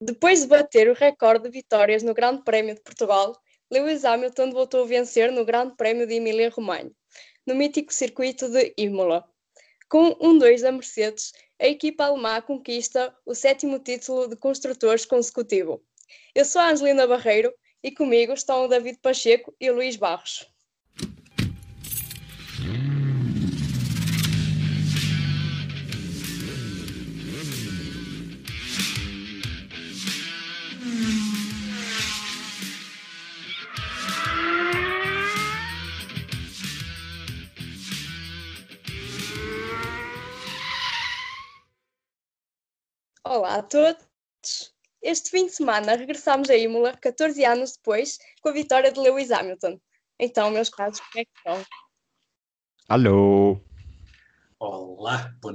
Depois de bater o recorde de vitórias no Grande Prémio de Portugal, Lewis Hamilton voltou a vencer no Grande Prémio de Emília-Romanha, no mítico circuito de Imola. Com um 2 da Mercedes, a equipa alemã conquista o sétimo título de construtores consecutivo. Eu sou a Angelina Barreiro e comigo estão o David Pacheco e o Luís Barros. Olá a todos! Este fim de semana regressámos a Imola, 14 anos depois, com a vitória de Lewis Hamilton. Então, meus caros, como é que estão? Alô! Olá, boa,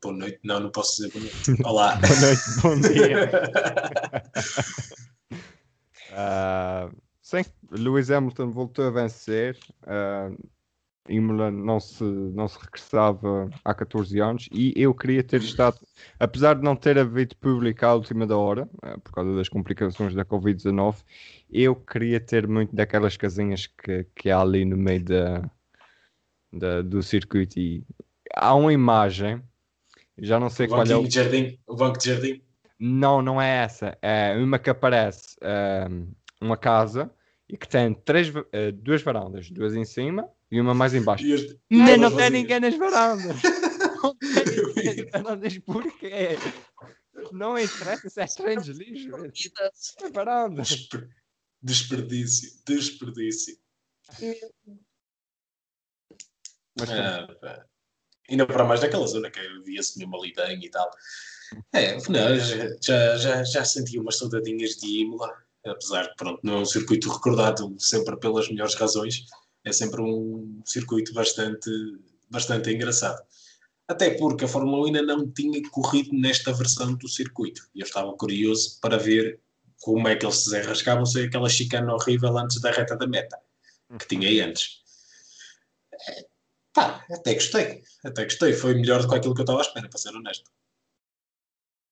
boa noite. Não, não posso dizer boa noite. Olá. boa noite, bom dia. uh, sim, Lewis Hamilton voltou a vencer. Uh, Imola não se, não se regressava há 14 anos e eu queria ter estado, apesar de não ter havido público à última da hora, eh, por causa das complicações da Covid-19, eu queria ter muito daquelas casinhas que, que há ali no meio da, da, do circuito e há uma imagem, já não sei o qual é o... De jardim, o banco de jardim? Não, não é essa, é uma que aparece um, eh, uma casa e que tem três, uh, duas varandas, duas em cima e uma mais embaixo. Este... Não, não tem ninguém nas varandas. não tem ninguém nas varandas porque não interessa, é trens lixo. É varanda. Desper... Desperdício, desperdício. Mas, ah, ainda para mais naquela zona que via-se mesmo ali bem e tal. É, não, já, já, já senti umas saudadinhas de Imola, apesar que pronto, não é um circuito recordado sempre pelas melhores razões, é sempre um circuito bastante, bastante engraçado. Até porque a Fórmula 1 ainda não tinha corrido nesta versão do circuito. E eu estava curioso para ver como é que eles se desenrascavam sem aquela chicana horrível antes da reta da meta, que tinha aí antes. É, pá, até gostei. Até gostei. Foi melhor do que aquilo que eu estava à espera, para ser honesto.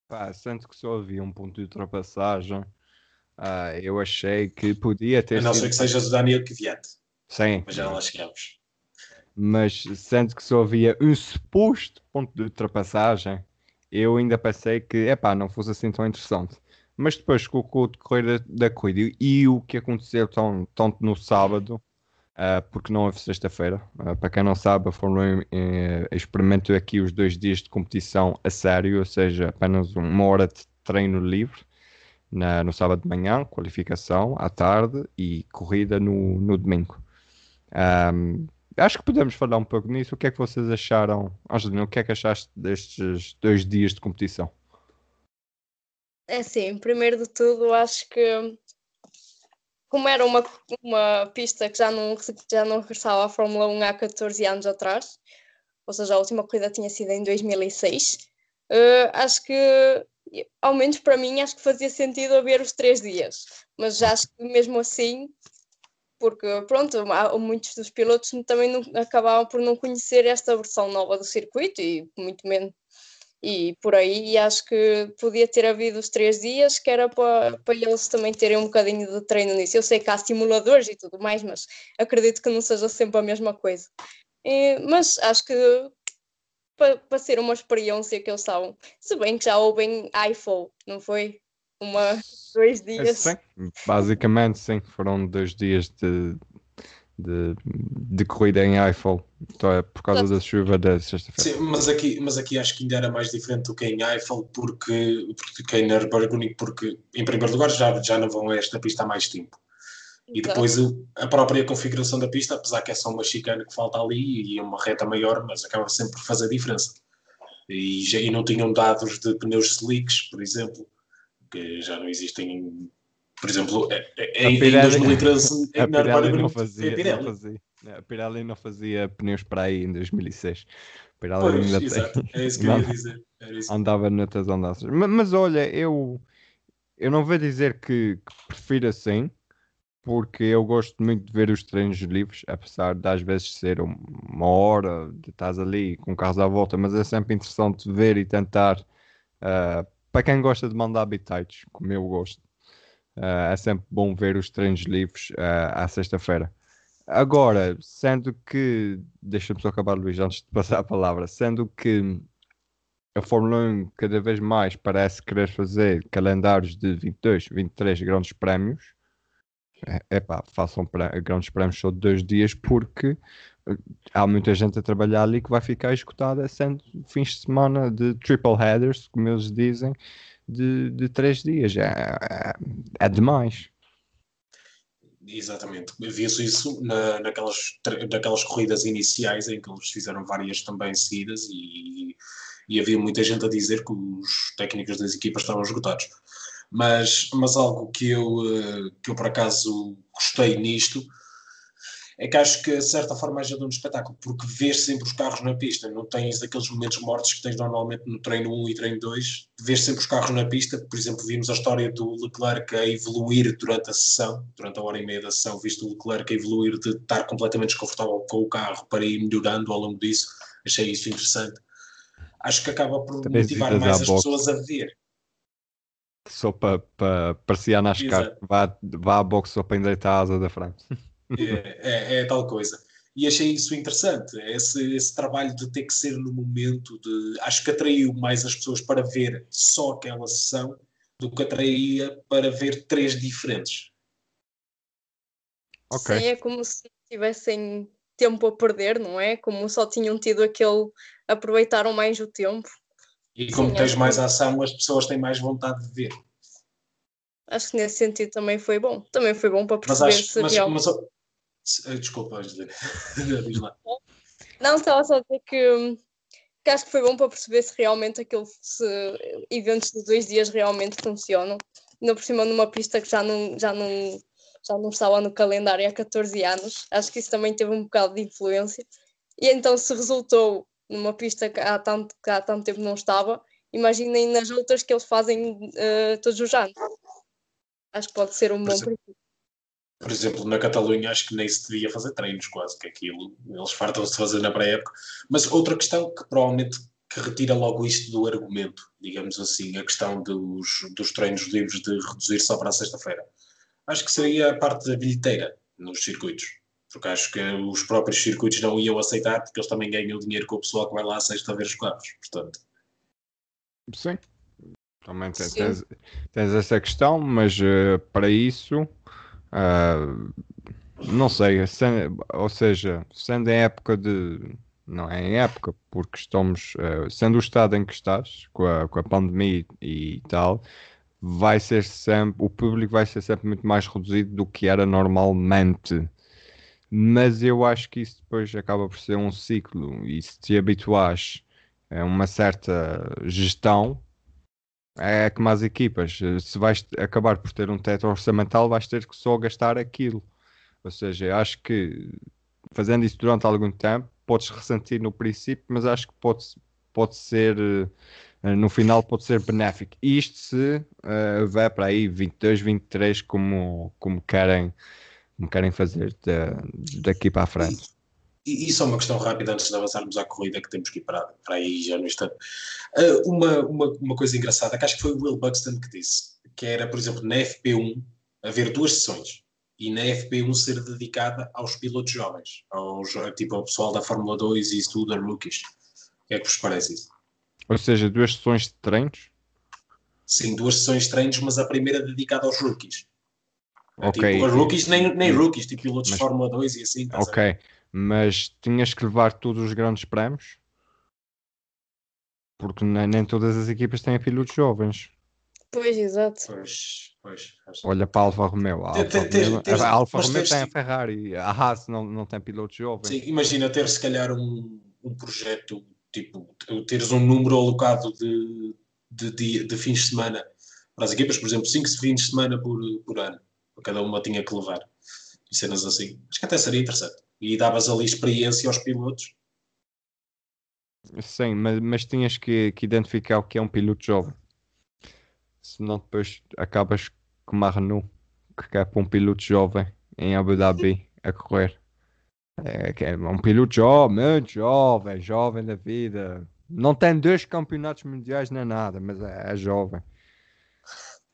Pá, sendo que só havia um ponto de ultrapassagem, ah, eu achei que podia ter. A não ser que sejas o Daniel Kvyat. Sim. Mas já lá chegamos. Mas sendo que só havia um suposto ponto de ultrapassagem, eu ainda pensei que, epá, não fosse assim tão interessante. Mas depois com o decorrer da, da corrida e o que aconteceu tão, tanto no sábado, uh, porque não houve sexta-feira, uh, para quem não sabe, a Fórmula 1 uh, experimentou aqui os dois dias de competição a sério, ou seja, apenas uma hora de treino livre na, no sábado de manhã, qualificação à tarde e corrida no, no domingo. Um, acho que podemos falar um pouco nisso. O que é que vocês acharam, Angelina? O que é que achaste destes dois dias de competição? É sim, primeiro de tudo, acho que como era uma, uma pista que já não, já não regressava à Fórmula 1 há 14 anos atrás, ou seja, a última corrida tinha sido em 2006, uh, eh, acho que, ao menos para mim, acho que fazia sentido haver os três dias, mas acho que mesmo assim porque pronto, muitos dos pilotos também não, acabavam por não conhecer esta versão nova do circuito e muito menos e por aí e acho que podia ter havido os três dias que era para, para eles também terem um bocadinho de treino nisso. Eu sei que há simuladores e tudo mais, mas acredito que não seja sempre a mesma coisa. E, mas acho que para, para ser uma experiência que eles estavam, se bem que já ouvem iPhone, não foi? Uma, dois dias. Sim, basicamente sim, foram dois dias de, de, de corrida em Eiffel então, é por causa da chuva da sexta-feira. Sim, mas aqui, mas aqui acho que ainda era mais diferente do que em Eiffel, porque, porque em Nürburgring, porque em primeiro lugar já, já não vão a esta pista há mais tempo. E depois a própria configuração da pista, apesar que é só uma chicana que falta ali e uma reta maior, mas acaba sempre por fazer diferença. E, já, e não tinham dados de pneus slicks, por exemplo, que já não existem, por exemplo, é, é, em, em 2013 a Pirelli não fazia, Pirelli. não fazia. A Pirelli não fazia pneus para aí em 2006. A Pirelli pois, ainda exato. Tem, é isso que eu ia dizer. Andava noutras andanças. Mas, mas, olha, eu, eu não vou dizer que, que prefiro assim, porque eu gosto muito de ver os treinos livres, apesar de às vezes ser uma hora de estás ali com carros à volta, mas é sempre interessante ver e tentar uh, para quem gosta de mandar habitats, como eu gosto, uh, é sempre bom ver os treinos livres uh, à sexta-feira. Agora, sendo que, deixa-me só acabar, Luís, antes de passar a palavra, sendo que a Fórmula 1 cada vez mais parece querer fazer calendários de 22, 23 grandes prémios, é pá, façam grandes prémios só dois dias porque eh, há muita gente a trabalhar ali que vai ficar escutada sendo fins de semana de triple headers, como eles dizem, de, de três dias. É, é, é demais. Exatamente. Via-se isso na, naquelas, naquelas corridas iniciais em que eles fizeram várias também seguidas e, e havia muita gente a dizer que os técnicos das equipas estavam esgotados. Mas, mas algo que eu, eh, que eu por acaso gostei nisto é que acho que de certa forma ajuda no espetáculo, porque vês sempre os carros na pista, não tens aqueles momentos mortos que tens normalmente no treino 1 e treino 2, vês sempre os carros na pista, por exemplo, vimos a história do Leclerc a evoluir durante a sessão, durante a hora e meia da sessão, viste o Leclerc a evoluir de estar completamente desconfortável com o carro para ir melhorando ao longo disso, achei isso interessante. Acho que acaba por Também motivar mais as pessoas a ver. Só para pa, passear nas cartas, vá, vá à boxe só para endireitar a asa da frente. É, é, é, tal coisa. E achei isso interessante, esse, esse trabalho de ter que ser no momento de. Acho que atraiu mais as pessoas para ver só aquela sessão do que atraía para ver três diferentes. Okay. Sim, é como se tivessem tempo a perder, não é? Como só tinham tido aquele. aproveitaram mais o tempo. E como Sim, tens mais ação, as pessoas têm mais vontade de ver. Acho que nesse sentido também foi bom. Também foi bom para perceber mas acho, se mas, realmente. Mas, desculpa, Angela. Diz lá. Não, estava só a dizer que, que, acho que foi bom para perceber se realmente aquele se eventos de dois dias realmente funcionam. Ainda por cima numa pista que já não, já não, já não estava no calendário há 14 anos. Acho que isso também teve um bocado de influência. E então se resultou numa pista que há tanto, que há tanto tempo não estava, imaginem nas outras que eles fazem uh, todos os anos. Acho que pode ser um bom princípio. Por exemplo, na Catalunha acho que nem se devia fazer treinos quase, que aquilo eles fartam-se de fazer na pré-época. Mas outra questão que provavelmente que retira logo isto do argumento, digamos assim, a questão dos, dos treinos livres de reduzir só para a sexta-feira. Acho que seria a parte da bilheteira nos circuitos. Porque acho que os próprios circuitos não iam aceitar, porque eles também ganham dinheiro com o pessoal que vai lá à sexta ver os carros. Portanto. Sim. Também tens, tens, tens essa questão, mas uh, para isso Uh, não sei, ou seja, sendo em época de. Não é em época, porque estamos. Uh, sendo o estado em que estás, com a, com a pandemia e, e tal, vai ser sempre. O público vai ser sempre muito mais reduzido do que era normalmente. Mas eu acho que isso depois acaba por ser um ciclo, e se te habituares a uma certa gestão, é como as equipas. Se vais acabar por ter um teto orçamental, vais ter que só gastar aquilo. Ou seja, acho que fazendo isso durante algum tempo, podes ressentir no princípio, mas acho que pode, pode ser, eh, no final, pode ser benéfico. Isto se uh, vai para aí 22, 23, como, como, querem, como querem fazer de, daqui para a frente. E, e só uma questão rápida antes de avançarmos à corrida, que temos que ir para, para aí já no instante. Uh, uma, uma, uma coisa engraçada, que acho que foi o Will Buxton que disse, que era, por exemplo, na FP1 haver duas sessões e na FP1 ser dedicada aos pilotos jovens, aos, tipo ao pessoal da Fórmula 2 e isso tudo, a rookies. O que é que vos parece isso? Ou seja, duas sessões de treinos? Sim, duas sessões de treinos, mas a primeira dedicada aos rookies. Ok. Tipo, rookies, nem, nem rookies, tipo pilotos mas, de Fórmula 2 e assim. Ok mas tinhas que levar todos os grandes prémios porque nem, nem todas as equipas têm pilotos jovens. Pois, exato. Pois, pois. Olha para a Alfa Romeo. A Alfa Romeo, a Alfa Romeo tem a Ferrari, a Haas não, não tem pilotos jovens. Sim, imagina ter se calhar um, um projeto, tipo, teres um número alocado de, de, de, de fins de semana para as equipas, por exemplo, 5 fins de semana por, por ano. Cada uma tinha que levar. E cenas assim. Acho que até seria interessante e davas ali experiência aos pilotos. Sim, mas, mas tinhas que, que, identificar o que é um piloto jovem. Senão depois acabas com uma Renault que quer para um piloto jovem em Abu Dhabi a correr. É, é um piloto jovem, muito jovem, jovem da vida. Não tem dois campeonatos mundiais nem nada, mas é, é jovem.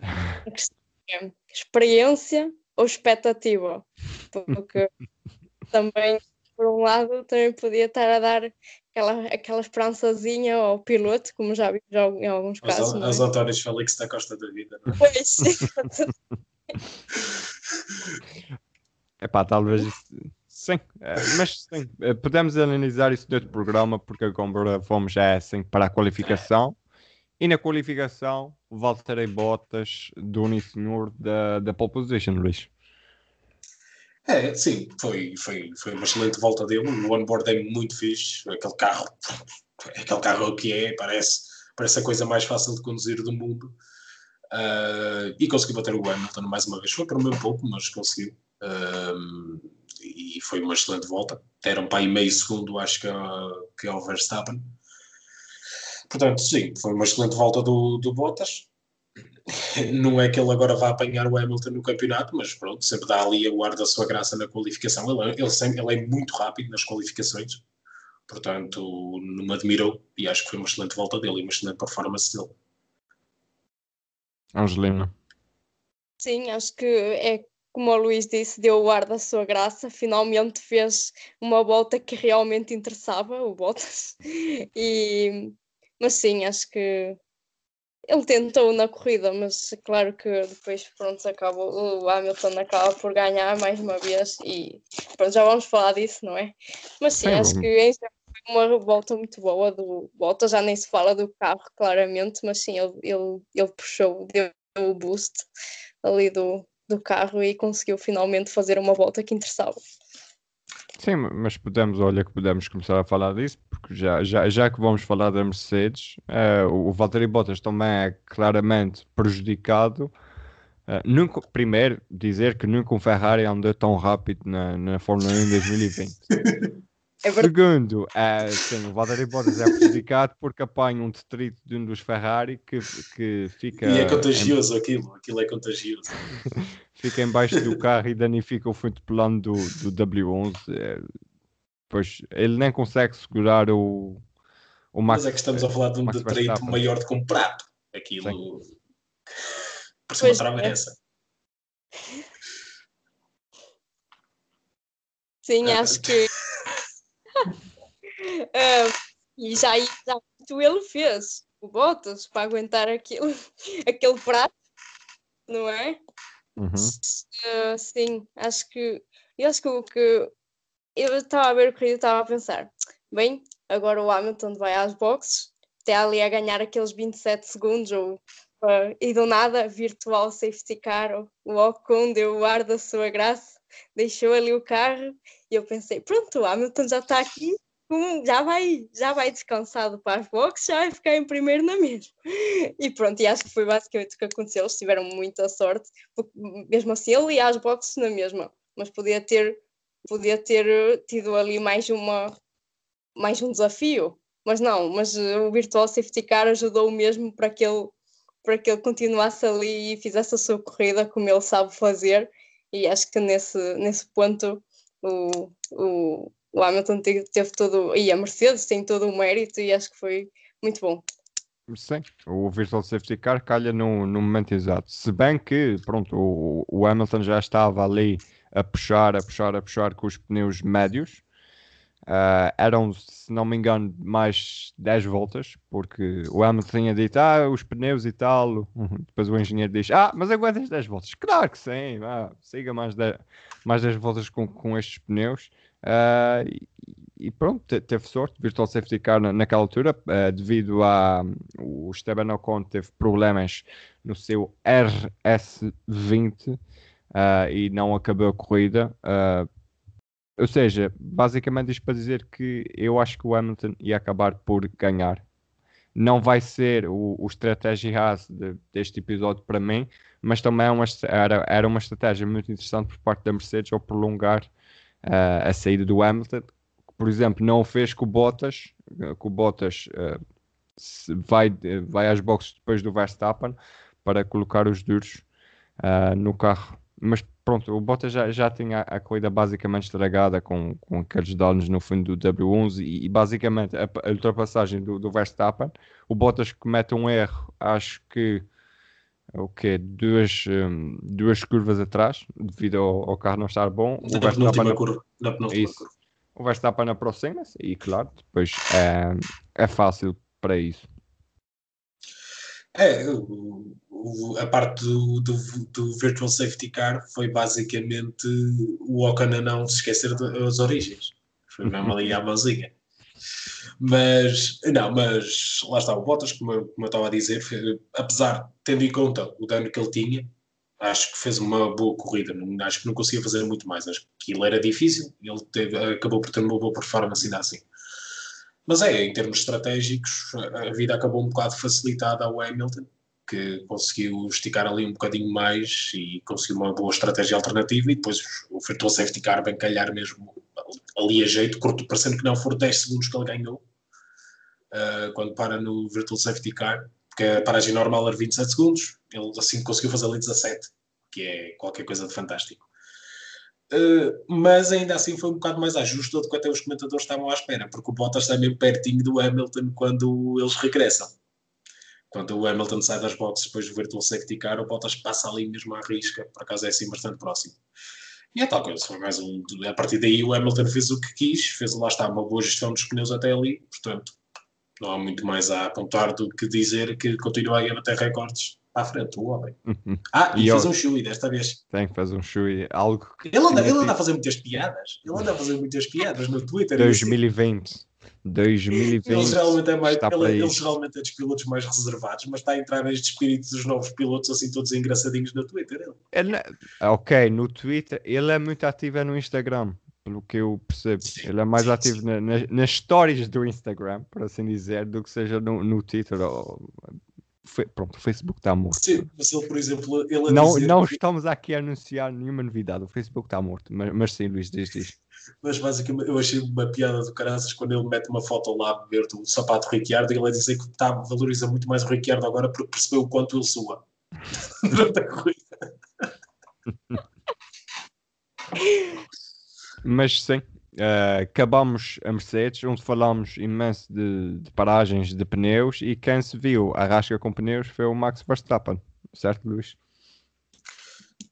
É experiência ou expectativa? Porque também, por um lado, também podia estar a dar aquela, aquela esperançazinha ao piloto, como já vimos em alguns casos. Os, é? Antónios Félix da Costa da Vida, não é? Pois, Epá, talvez sim, é, mas sim, é, podemos analisar isso dentro do programa porque agora fomos já assim para a qualificação e na qualificação Valtteri Bottas do Senhor da, da pole position, Luís. É, sim, foi, foi, foi uma excelente volta dele. O onboard é muito fixe. Aquele carro, aquele carro que é, parece, parece a coisa mais fácil de conduzir do mundo. Uh, e conseguiu bater o Hamilton mais uma vez. Foi para o meu pouco, mas conseguiu. Uh, e foi uma excelente volta. Deram para aí meio segundo, acho que, que ao Verstappen. Portanto, sim, foi uma excelente volta do, do Bottas não é que ele agora vá apanhar o Hamilton no campeonato, mas pronto, sempre dá ali a guarda a sua graça na qualificação. Ele, ele, sempre, ele é muito rápido nas qualificações, portanto, não me admirou e acho que foi uma excelente volta dele e uma excelente performance dele. Angelina. Sim, acho que é como o Luís disse, deu o ar da sua graça, finalmente fez uma volta que realmente interessava, o Bottas. E, mas sim, acho que ele tentou na corrida, mas claro que depois pronto, acaba, o Hamilton acaba por ganhar mais uma vez e pronto, já vamos falar disso, não é? Mas sim, acho que em foi uma volta muito boa do volta, já nem se fala do carro claramente, mas sim, ele, ele, ele puxou, deu o boost ali do, do carro e conseguiu finalmente fazer uma volta que interessava. Sim, mas podemos, olha que podemos começar a falar disso, porque já, já, já que vamos falar da Mercedes, uh, o Valtteri Bottas também é claramente prejudicado. Uh, nunca, primeiro, dizer que nunca um Ferrari andou tão rápido na, na Fórmula 1 em 2020. É Segundo, é, sim, o Valtteri Bottas é prejudicado porque apanha um detrito de um dos Ferrari que, que fica. E é contagioso em... aquilo, aquilo é contagioso. fica embaixo do carro e danifica o fundo plano do, do W11. É, pois ele nem consegue segurar o, o Max. Mas é que estamos a falar de um detrito maior do que um prato. Aquilo. Sim. Por cima travessa. Sim, acho que uh, e já, já ele fez o Bottas para aguentar aquilo, aquele prato, não é? Uhum. Uh, sim, acho que eu acho que o que eu estava a ver o que eu estava a pensar, bem, agora o Hamilton vai às boxes, está ali a ganhar aqueles 27 segundos ou uh, e do nada virtual safety car, o Ocon deu o ar da sua graça, deixou ali o carro e eu pensei, pronto, o Hamilton já está aqui, já vai, já vai descansado para as boxes, já vai ficar em primeiro na mesma. E pronto, e acho que foi basicamente o que aconteceu. Eles tiveram muita sorte, porque mesmo assim ele ia às boxes na mesma, mas podia ter, podia ter tido ali mais uma mais um desafio. Mas não, mas o Virtual Safety Car ajudou mesmo para que ele para que ele continuasse ali e fizesse a sua corrida como ele sabe fazer. E acho que nesse, nesse ponto o, o, o Hamilton teve, todo, e a Mercedes tem todo o mérito e acho que foi muito bom. Sim, o Virtual Safety Car calha no, no momento exato. Se bem que, pronto, o, o Hamilton já estava ali a puxar, a puxar, a puxar com os pneus médios. Uh, eram, se não me engano, mais 10 voltas, porque o Hamilton tinha dito, ah, os pneus e tal. Depois o engenheiro diz, ah, mas aguentas 10 voltas. Claro que sim, ah, siga mais 10, mais 10 voltas com, com estes pneus. Uh, e, pronto, teve sorte, Virtual Safety Car na, naquela altura, uh, devido a o Esteban Ocon teve problemas no seu RS20 e não acabou a corrida. Ou seja, basicamente isto para dizer que eu acho que o Hamilton ia acabar por ganhar. Não vai ser o, o estratégia Haas de, deste episódio para mim, mas também é uma, era, era uma estratégia muito interessante por parte da Mercedes ao prolongar uh, a saída do Hamilton. Por exemplo, não fez com o Bottas, com o Bottas uh, vai, vai às boxes depois do Verstappen para colocar os duros uh, no carro mas pronto, o Bottas já, já tinha a corrida basicamente estragada com, com aqueles danos no fundo do W11 e, e basicamente a, a ultrapassagem do, do, Verstappen, o Bottas comete um erro, acho que o que duas, um, duas curvas atrás, devido ao, ao, carro não estar bom. Na o Verstappen, curva. Na isso, curva. O Verstappen aproxima-se e claro, depois é, é fácil para isso. É, a parte do, do, do, Virtual Safety Car foi basicamente o Ocon a não se esquecer das origens. Foi mesmo ali à mãozinha. Mas, não, mas lá está, o Bottas, como eu, como eu estava a dizer, apesar, tendo em conta o dano que ele tinha, acho que fez uma boa corrida. Acho que não conseguia fazer muito mais. Acho que aquilo era difícil ele teve, acabou por ter uma boa performance ainda assim. Mas é, em termos estratégicos, a vida acabou um bocado facilitada ao Hamilton, que conseguiu esticar ali um bocadinho mais e conseguiu uma boa estratégia alternativa e depois o Virtual Safety Car bem calhar mesmo ali a jeito, curto, parecendo que não foram 10 segundos que ele ganhou uh, quando para no Virtual Safety Car, porque a paragem normal era 27 segundos, ele assim conseguiu fazer ali 17, que é qualquer coisa de fantástico. Uh, mas ainda assim foi um bocado mais ajuste do que até os comentadores estavam à espera, porque o Bottas está mesmo pertinho do Hamilton quando eles regressam. Quando o Hamilton sai das boxes depois do Virtual Safety Car, o Bottas passa ali mesmo à risca, por acaso é assim bastante próximo. E é tal coisa, foi mais um. A partir daí o Hamilton fez o que quis, fez lá está uma boa gestão dos pneus até ali, portanto não há muito mais a apontar do que dizer que continua a bater recordes à frente, o homem. Uhum. Ah, e, e fez eu... um chui desta vez. Tem que fazer um chui, algo que... Ele anda, ele anda a fazer muitas piadas. Ele anda a fazer muitas piadas no Twitter. 2020. 2020. Ele geralmente é, mais, ele, ele geralmente é dos pilotos mais reservados, mas está a entrar neste espírito dos novos pilotos assim todos engraçadinhos no Twitter. Ele. Ele, ok, no Twitter, ele é muito ativo é no Instagram, pelo que eu percebo. Sim, ele é mais sim, ativo sim. Na, na, nas stories do Instagram, por assim dizer, do que seja no, no Twitter ou pronto, o Facebook está morto. Sim, mas ele, por exemplo, ele não, não que... estamos aqui a anunciar nenhuma novidade. O Facebook está morto, mas, mas sim, Luís, diz, diz. Mas basicamente eu achei uma piada do caraças quando ele mete uma foto lá a beber do sapato Ricciardo e ele a dizer que tá, valoriza muito mais o Ricciardo agora porque percebeu o quanto ele sua durante a corrida. mas sim, Uh, acabamos a Mercedes, onde falámos imenso de, de, paragens de pneus e quem se viu a rasca com pneus foi o Max Verstappen, certo, Luís?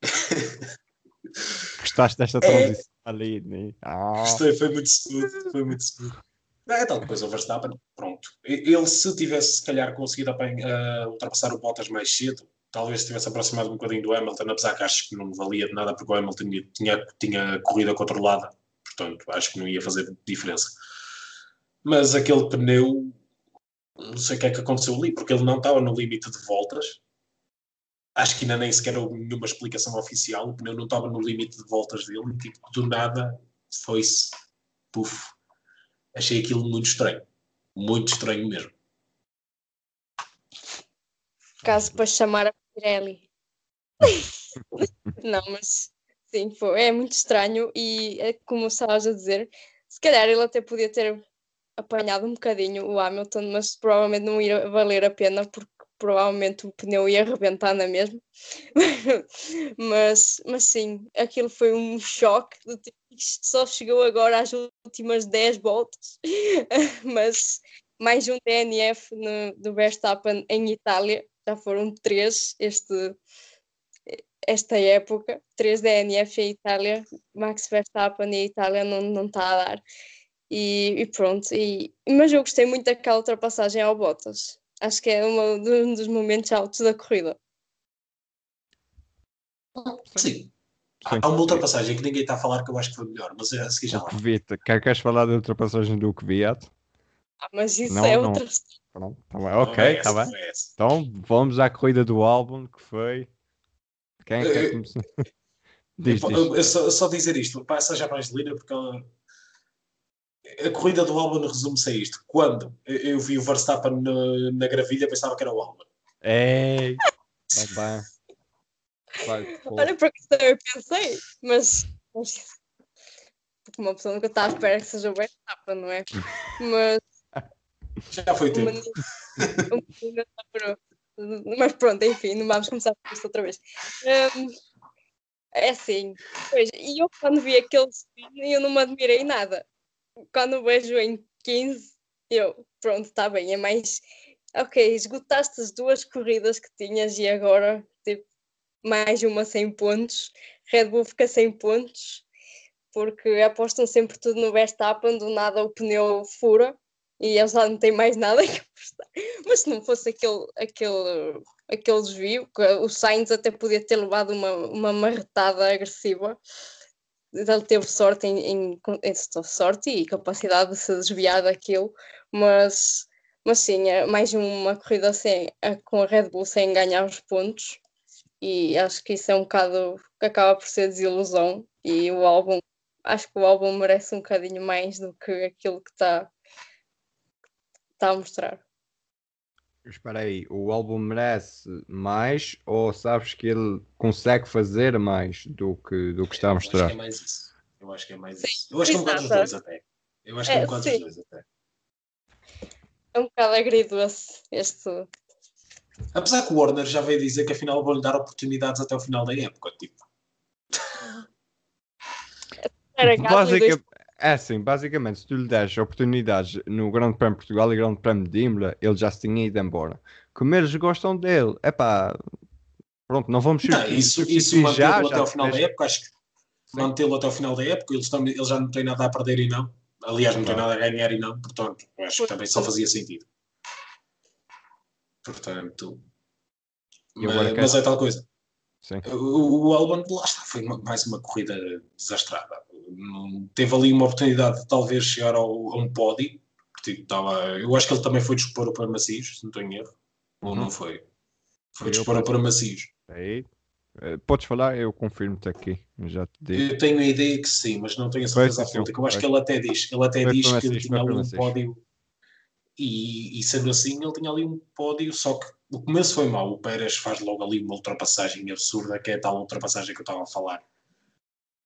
Gostaste desta é. transição ali? Né? Ah. Foi muito smooth, foi muito smooth. É tal coisa, o Verstappen, pronto. Ele, se tivesse, se calhar, conseguido uh, ultrapassar o Bottas mais cedo, talvez se tivesse aproximado um bocadinho do Hamilton, apesar que acho que não valia de nada, porque o Hamilton tinha, tinha corrida controlada portanto acho que não ia fazer diferença. Mas aquele pneu, não sei o que é que aconteceu ali, porque ele não estava no limite de voltas. Acho que ainda nem sequer houve nenhuma explicação oficial. O pneu não estava no limite de voltas dele, tipo, do nada foi-se. Puf. Achei aquilo muito estranho. Muito estranho mesmo. Caso para chamar a Pirelli. não, mas Sim, foi, é muito estranho e é como estavas a dizer, se calhar ele até podia ter apanhado um bocadinho o Hamilton, mas provavelmente não ia valer a pena porque provavelmente o pneu ia arrebentar na mesma. mas, mas sim, aquilo foi um choque do tipo, isto só chegou agora às últimas 10 voltas, mas mais um DNF no, do Verstappen em Itália, já foram três este esta época, 3 DNF em Itália, Max Verstappen e Itália não, não está a dar. E, e pronto, e, mas eu gostei muito daquela ultrapassagem ao Bottas. Acho que é uma, um dos momentos altos da corrida. Sim. Há uma ultrapassagem que ninguém está a falar que eu acho que foi melhor, mas a seguir já lá. Kvyat. Queres falar da ultrapassagem do Kvyat? Ah, mas isso não, é não. outra Pronto, tá bem. Ok, está bem. Então vamos à corrida do álbum que foi quem é que começar? diz, diz. Só, só, dizer isto, passa já mais linda porque ela... a corrida do Albon resume-se a isto. Quando eu vi o Verstappen na, na gravilha, pensava que era o Albon. Tá bem. Vai, Olha, para que eu pensei, mas, porque uma pessoa nunca está à espera que seja o Verstappen, não é? Mas já foi tempo. Mas pronto, enfim, não vamos começar por isso outra vez. Um, É assim, pois, e eu quando vi aquele spin, eu não me admirei nada. Quando vejo em 15, eu, pronto, está bem, é mais. Ok, esgotaste as duas corridas que tinhas e agora, tipo, mais uma 100 pontos. Red Bull fica sem pontos, porque apostam sempre tudo no Verstappen, do nada o pneu fura e eles já não têm mais nada que apostar. Mas se não fosse aquele, aquele, aquele desvio, o Sainz até podia ter levado uma, uma marretada agressiva. Ele teve sorte em, em, em sorte e capacidade de se desviar daquilo, mas, mas sim, é mais uma corrida sem, com a Red Bull sem ganhar os pontos e acho que isso é um bocado que acaba por ser desilusão e o álbum acho que o álbum merece um bocadinho mais do que aquilo que está tá a mostrar. Espera aí, o álbum merece mais ou sabes que ele consegue fazer mais do que, do que está a mostrar? Eu acho que é mais isso. Eu acho que é mais isso. Eu acho que é um bocado dos dois até. Eu acho que é, é um bocado dos dois até. É um bocado agridoce este. Apesar que o Warner já veio dizer que afinal vou-lhe dar oportunidades até o final da época, tipo. Basic, é assim, basicamente, se tu lhe deres oportunidades no Grande Prémio de Portugal e Grande Prémio de Imola, ele já se tinha ido embora. Como eles gostam dele, é pá, pronto, não vamos não, isso, isso mantê-lo até o final da época, acho que mantê-lo até o final da época, eles, também, eles já não têm nada a perder e não. Aliás, não têm nada a ganhar e não, portanto, acho que também só fazia sentido. Portanto, mas, mas é tal coisa. Sim. O, o Albon, lá está, foi uma, mais uma corrida desastrada teve ali uma oportunidade de talvez chegar ao, a um pódio. Tipo, tava, eu acho que ele também foi dispor para Macios, se não estou em erro. Ou não uhum. foi? Foi dispor para Macios. Aí. Eh, podes falar, eu confirmo-te aqui. Já te digo. Eu tenho a ideia que sim, mas não tenho a certeza absoluta. Eu acho que ele até diz, ele até diz que ele tinha ali um pódio e, e, sendo assim ele tinha ali um pódio, só que o começo foi mau. O Pérez faz logo ali uma ultrapassagem absurda, que é a tal ultrapassagem que eu estava a falar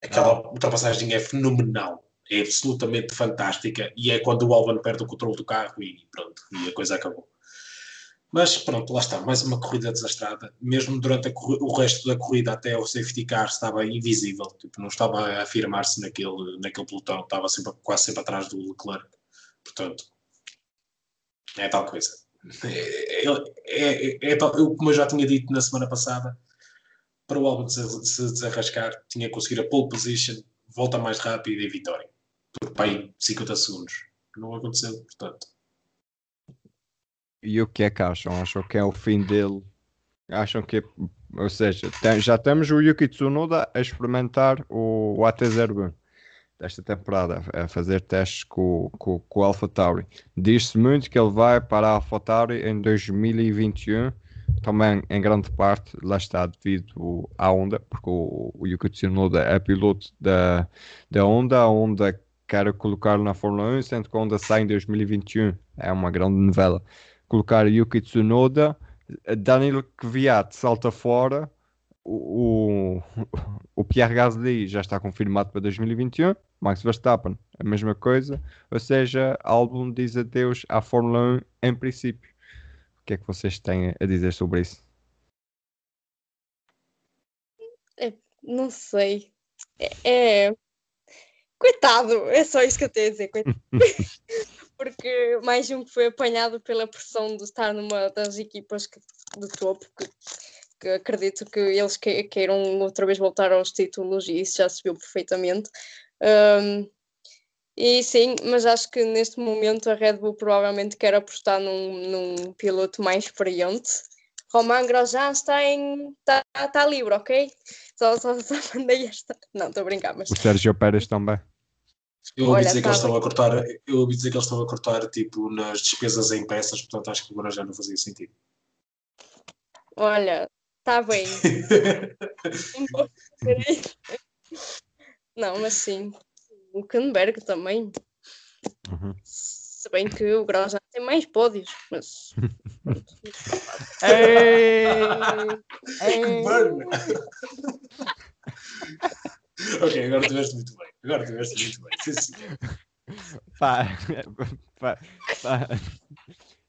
Aquela ultrapassagem é fenomenal, é absolutamente fantástica e é quando o Alban perde o controle do carro e pronto, e a coisa acabou. Mas pronto, lá está, mais uma corrida desastrada. Mesmo durante o resto da corrida, até o safety car estava invisível, tipo, não estava a afirmar-se naquele, naquele pelotão, estava sempre, quase sempre atrás do Leclerc. Portanto, é tal coisa. É, é, é, é como eu já tinha dito na semana passada, para o álbum se desarrascar, tinha que conseguir a pole position, volta mais rápida e vitória. Por pai 50 segundos. Não aconteceu, portanto. E o que é que acham? Acham que é o fim dele? Acham que, ou seja, tem, já temos o Yuki Tsunoda a experimentar o, o AT01 desta temporada, a fazer testes com, com, com o Alpha Tauri. Diz-se muito que ele vai para a Alpha Tauri em 2021 também em grande parte lá está devido à Honda, porque o, Yuki Tsunoda é piloto da, da Honda, a Honda quer colocar na Fórmula 1, sendo que a Honda sai em 2021, é uma grande novela. Colocar Yuki Tsunoda, Daniel Kvyat salta fora, o, o, o Pierre Gasly já está confirmado para 2021, Max Verstappen, a mesma coisa, ou seja, Albon diz adeus à Fórmula 1 em princípio. O que é que vocês têm a dizer sobre isso? É, não sei. É, é, Coitado, é só isso que eu tenho a dizer. Porque mais um que foi apanhado pela pressão de estar numa das equipas que, de topo, que, que acredito que eles queiram outra vez voltar aos títulos e isso já se viu perfeitamente. Um, e sim, mas acho que neste momento a Red Bull provavelmente quer apostar num, num piloto mais experiente. Romain Grosjean está em. está, está livre, ok? Só, só, só mandei esta. Não, estou a brincar, mas. O Sérgio Pérez também. Eu ouvi dizer tá que eles estão a cortar, eu ouvi dizer que eles estão a cortar tipo nas despesas em peças, portanto acho que agora já não fazia sentido. Olha, está bem. não, mas sim o Canberg também. Uhum. Se bem que o Grau já tem mais pódios, mas. ei, ok, agora tiveste muito bem. Agora tiveste muito bem. Sim, sim. Pá, pá, pá.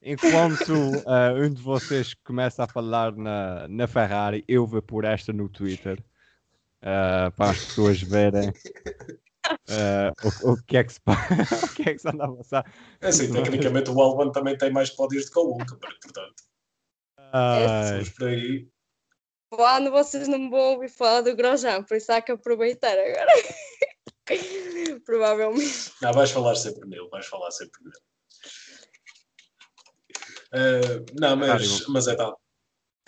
Enquanto uh, um de vocês começa a falar na, na Ferrari, eu vou por esta no Twitter. uh, para as pessoas verem uh, o, o, que é que se o que é que se anda a passar. É assim, tecnicamente o Albon também tem mais pódios do que o Hulkenberg, portanto. Ai. por aí. Quando vocês não vão ouvir falar do Grosjean, por isso há que aproveitar agora. Provavelmente. Não, vais falar sempre nele, vais falar sempre nele. Uh, não, mas, mas é tal.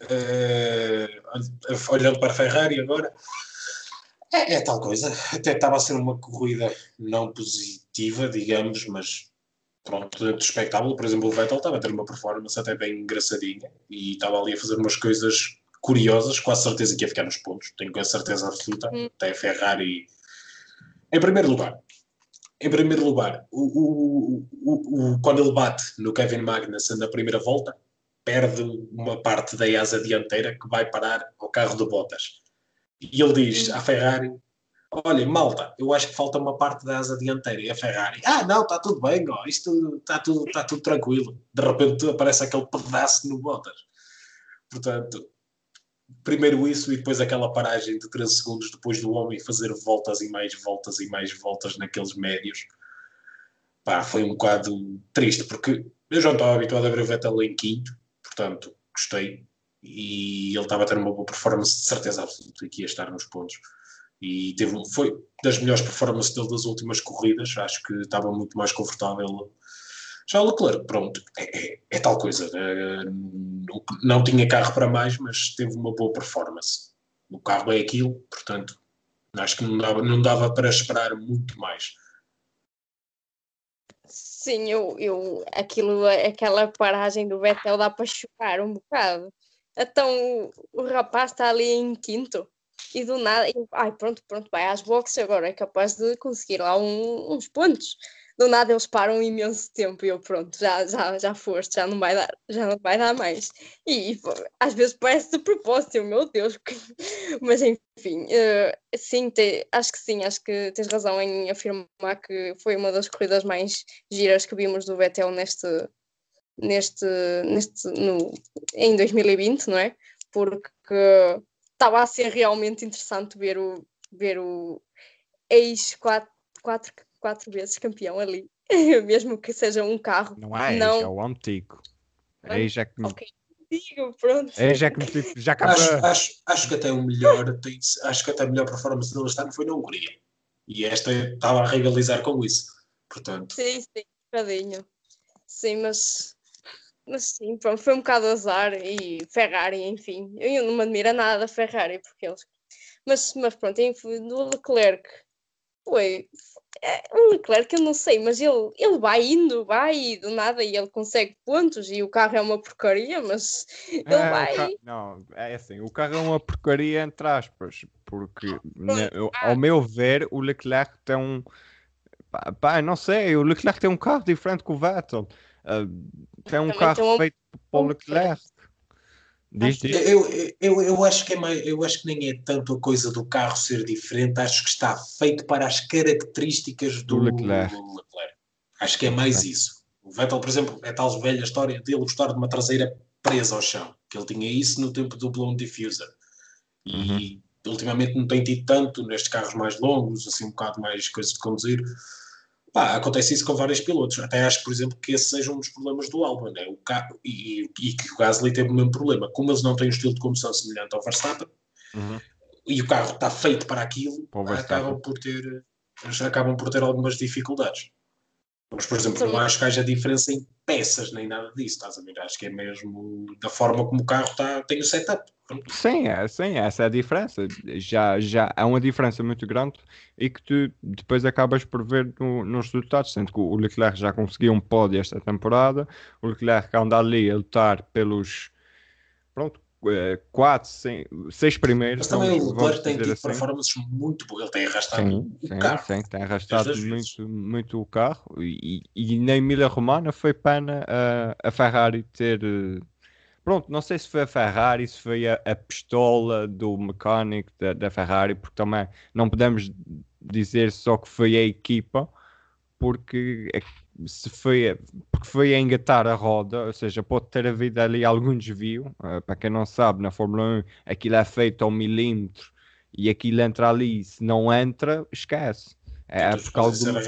Uh, olhando para a Ferrari agora, é, é, tal coisa. Até estava a ser uma corrida não positiva, digamos, mas pronto, dentro do espectáculo. Por exemplo, o Vettel estava a ter uma performance até bem engraçadinha e estava ali a fazer umas coisas curiosas, com a certeza que ia ficar nos pontos. Tenho a certeza absoluta. Hum. Até a Ferrari. Em primeiro lugar, em primeiro lugar, o, o, o, o, quando ele bate no Kevin Magnussen na primeira volta, perde uma parte da asa dianteira que vai parar ao carro de Bottas. E ele diz à Ferrari: Olha, malta, eu acho que falta uma parte da asa dianteira. E a Ferrari: Ah, não, está tudo bem, ó, isto está tudo, está tudo tranquilo. De repente aparece aquele pedaço no Bottas. Portanto, primeiro isso e depois aquela paragem de 13 segundos depois do homem fazer voltas e mais voltas e mais voltas naqueles médios. Pá, foi um bocado triste, porque eu já estava habituado a ver o Vettel em quinto, portanto, gostei. E ele estava a ter uma boa performance, de certeza absoluta, que ia estar nos pontos. E teve, foi das melhores performances dele das últimas corridas. Acho que estava muito mais confortável já o Leclerc, pronto, é, é, é tal coisa. É, não tinha carro para mais, mas teve uma boa performance. O carro é aquilo, portanto, acho que não dava, não dava para esperar muito mais. Sim, eu, eu aquilo, aquela paragem do Vettel dá para chorar um bocado. Então o, rapaz está ali em quinto e do nada, eu, ai pronto, pronto, vai às boxes agora, é capaz de conseguir lá um, uns pontos do nada eles param um imenso tempo e eu pronto, já, já, já foste, já não vai dar, já não vai dar mais. E, e às vezes parece de propósito, eu, meu Deus, mas enfim, uh, sim, te, acho que sim, acho que tens razão em afirmar que foi uma das corridas mais giras que vimos do Vettel neste, neste, neste no, em 2020, não é? Porque estava a ser realmente interessante ver o, ver o ex-quatro quatro quatro vezes campeão ali, mesmo que seja um carro. Não é, não... é o antigo. Aí já que. Okay. Digo, pronto. É, já que já acaba... acho, acho, acho que até o melhor, acho que até a melhor performance dele este ano foi na Hungria. E esta estava a rivalizar com isso. Portanto. Sim, sim, um bocadinho. Sim, mas mas sim, pronto, foi um bocado azar e Ferrari, enfim. Eu não me admira nada da Ferrari, porque eles. Mas, mas pronto, enfim, do Leclerc foi, é, o Leclerc eu não sei, mas ele, ele vai indo, vai e do nada e ele consegue pontos e o carro é uma porcaria, mas ele é, vai. Ca... Não, é assim, o carro é uma porcaria entre aspas, porque né, eu, ao meu ver o Leclerc tem um pá, pá, não sei, o Leclerc tem um carro diferente que o Vettel. Uh, tem um carro um... feito para o Leclerc. Diz, diz. Eu, eu, eu, acho que é mais, eu acho que nem é tanto a coisa do carro ser diferente, acho que está feito para as características do, do Leclerc. Do Leclerc. Acho que é mais é. isso. O Vettel, por exemplo, é tal velha história dele gostar de uma traseira presa ao chão, que ele tinha isso no tempo do blown diffuser. E uhum. ultimamente não tem tido tanto nestes carros mais longos, assim um bocado mais coisas de conduzir. Pá, acontece isso com vários pilotos. Até acho, por exemplo, que esse seja um dos problemas do Albon, né? o carro, e, e, que o Gasly teve o mesmo problema. Como eles não têm um estilo de condução semelhante ao Verstappen, uhum. e o carro está feito para aquilo, acabam, por ter, acabam por ter algumas dificuldades. Mas, por exemplo, não acho que haja diferença em peças nem nada disso, estás a ver? Acho que é mesmo da forma como o carro está, tem o setup. Sim, é, sim, essa é a diferença. Já, já há uma diferença muito grande e que tu depois acabas por ver no, nos resultados, sendo que o Leclerc já conseguiu um pódio esta temporada, o Leclerc anda ali a lutar pelos pronto, eh, quatro, seis primeiros. Mas também o Leclerc tem tido assim. performances muito boas, ele tem arrastado sim, o sim, carro. Sim, tem arrastado muito, muito o carro e, e, e na Emília Romana foi pena a, a Ferrari ter. Pronto, não sei se foi a Ferrari, se foi a, a pistola do mecânico da, da Ferrari, porque também não podemos dizer só que foi a equipa, porque é se foi, porque foi a engatar a roda, ou seja, pode ter havido ali algum desvio. Uh, para quem não sabe, na Fórmula 1 aquilo é feito ao milímetro E aquilo entra ali, se não entra, esquece. É, é porque alguma,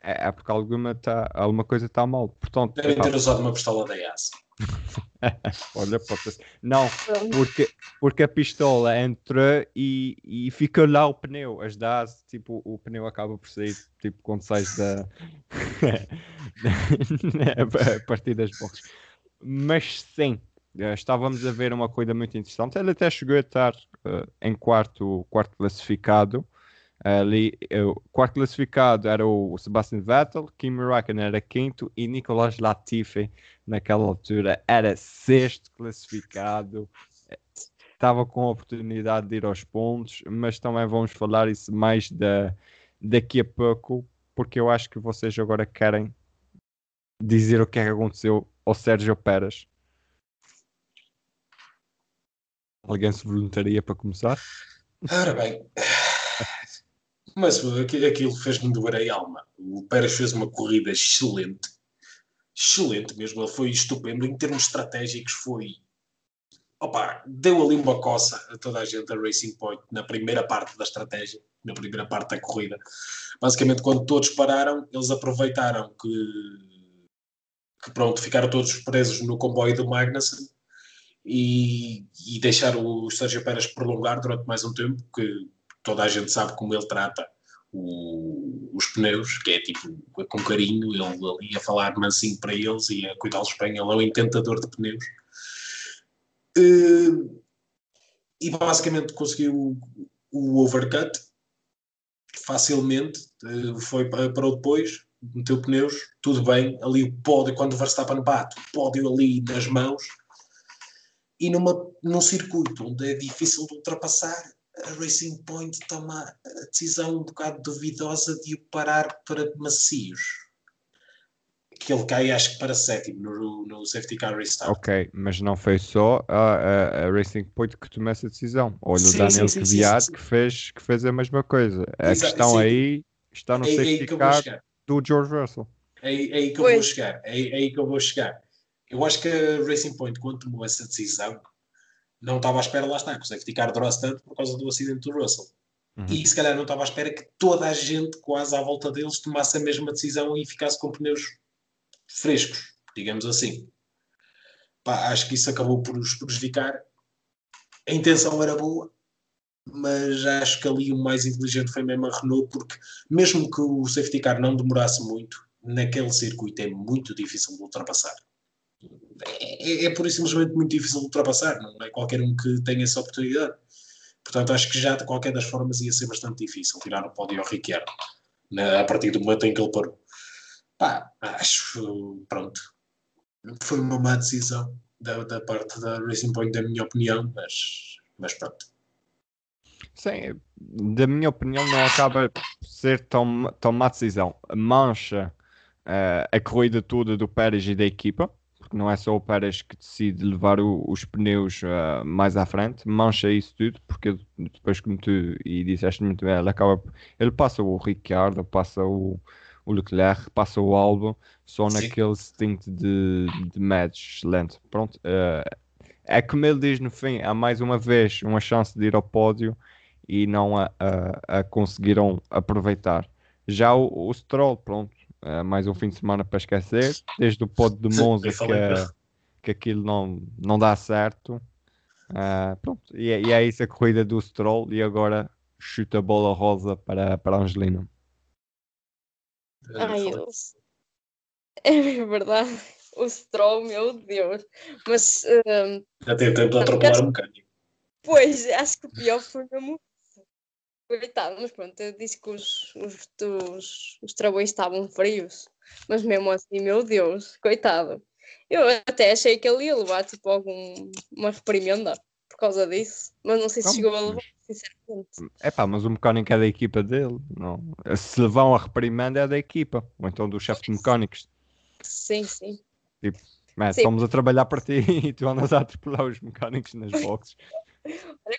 é, é porque alguma, tá, alguma coisa está mal. Portanto, Devem ter usado uma pistola da IAS. Olha, pode Não, porque, porque a pistola entra e, e fica lá o pneu. As DAS, tipo, o pneu acaba por sair, tipo, quando sais da. a partir das boxes. Mas sim, eh, estávamos a ver uma coisa muito interessante. Ele até chegou a estar uh, em quarto, quarto classificado. Ali, o quarto classificado era o Sebastian Vettel, Kimi Raikkonen era quinto e Nicolas Latifi, naquela altura, era sexto classificado. Estava com a oportunidade de ir aos pontos, mas também vamos falar isso mais da, daqui a pouco, porque eu acho que vocês agora querem dizer o que é que aconteceu ao Sérgio Pérez. Alguém se voluntaria para começar? Ora bem, mas aquilo fez-me doer a alma. O Pérez fez uma corrida excelente. Excelente mesmo. Ele foi estupendo. Em termos estratégicos, foi. Opa, deu ali uma coça a toda a gente, a Racing Point, na primeira parte da estratégia, na primeira parte da corrida. Basicamente, quando todos pararam, eles aproveitaram que, que pronto, ficaram todos presos no comboio do Magnussen e, e deixaram o Sérgio Pérez prolongar durante mais um tempo, que toda a gente sabe como ele trata o, os pneus, que é tipo com carinho, ele ali a falar mansinho para eles e a cuidá-los bem, ele é um encantador de pneus. Uh, e basicamente conseguiu o overcut facilmente, uh, foi para, para depois, meteu pneus, tudo bem, ali o pódio, quando o Verstappen bate, o pódio ali nas mãos, e numa, num circuito onde é difícil de ultrapassar, a Racing Point toma a decisão um bocado duvidosa de o parar para macios. Que ele cai, acho que para sétimo no, no safety car restart. Ok, mas não foi só a, a, a Racing Point que tomou essa decisão. Olha o Daniel sim, Kvyat que fez, que fez a mesma coisa. A Exato, questão sim. aí está no é, safety é car do George Russell. É, é aí que eu vou chegar. É, é aí que eu vou chegar. Eu acho que a Racing Point, quando tomou essa decisão, não estava à espera, lá está, que o safety car durasse tanto por causa do acidente do Russell. Uhum. E se calhar não estava à espera que toda a gente, quase à volta deles, tomasse a mesma decisão e ficasse com pneus frescos, digamos assim. Pá, acho que isso acabou por os prejudicar. A intenção era boa, mas acho que ali o mais inteligente foi mesmo a Renault, porque mesmo que o safety car não demorasse muito, naquele circuito é muito difícil de ultrapassar é, é pura e simplesmente muito difícil de ultrapassar, não é qualquer um que tenha essa oportunidade. Portanto, acho que já de qualquer das formas ia ser bastante difícil tirar o pódio ao Ricciardo a partir do momento em que ele parou. Pá, acho, pronto, foi uma má decisão da, da parte da Racing Point, da minha opinião, mas, mas pronto. Sim, da minha opinião, não acaba por ser tão, tão má decisão. Mancha uh, a corrida toda do Pérez e da equipa, porque não é só o Pérez que decide levar o, os pneus uh, mais à frente, mancha isso tudo, porque depois, como tu e disseste muito bem, ele acaba, ele passa o Ricciardo, passa o, o Leclerc, passa o Albon, só Sim. naquele stint de, de match excelente. Pronto, uh, é como ele diz no fim, há mais uma vez uma chance de ir ao pódio e não a, a, a conseguiram aproveitar. Já o, o Stroll, pronto, Uh, mais um fim de semana para esquecer. Desde o pódio de Monza que, que aquilo não, não dá certo. Uh, pronto, e é, e é, isso a corrida do Stroll. E agora chuta a bola rosa para, para a Angelina. Ai, eu... É verdade. O Stroll, meu Deus. Mas. Uh... Já teve tempo de atropelar um bocadinho. Pois, acho que o pior foi mesmo Coitado, mas pronto, eu disse que os, os, os, os travões estavam frios, mas mesmo assim, meu Deus, coitado. Eu até achei que ele ia levar tipo alguma reprimenda por causa disso, mas não sei se chegou a levar, sinceramente. É pá, mas o mecânico é da equipa dele, não. Se levam a reprimenda é da equipa, ou então do chefe de mecânicos. Sim, sim. Tipo, mas estamos a trabalhar para ti e tu andas a atropelar os mecânicos nas boxes. Olha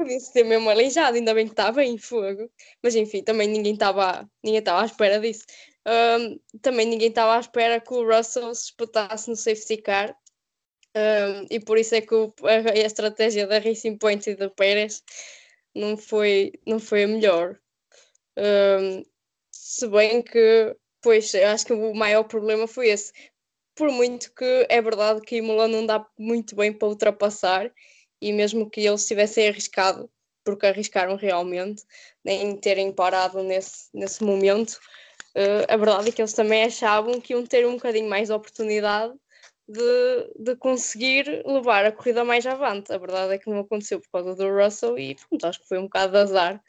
Podia-se ter mesmo aleijado, ainda bem que estava em fogo. Mas enfim, também ninguém estava ninguém à espera disso. Um, também ninguém estava à espera que o Russell se espetasse no safety car. Um, e por isso é que o, a, a, estratégia da Racing Point e do Pérez não foi, não foi a melhor. Um, se bem que, pois, acho que o maior problema foi esse. Por muito que é verdade que Imola não dá muito bem para ultrapassar, e mesmo que eles tivessem arriscado, porque arriscaram realmente, em terem parado nesse, nesse momento, uh, a verdade é que eles também achavam que iam ter um bocadinho mais de oportunidade de, de conseguir levar a corrida mais avante. A verdade é que não aconteceu por causa do Russell e pronto, acho que foi um bocado de azar.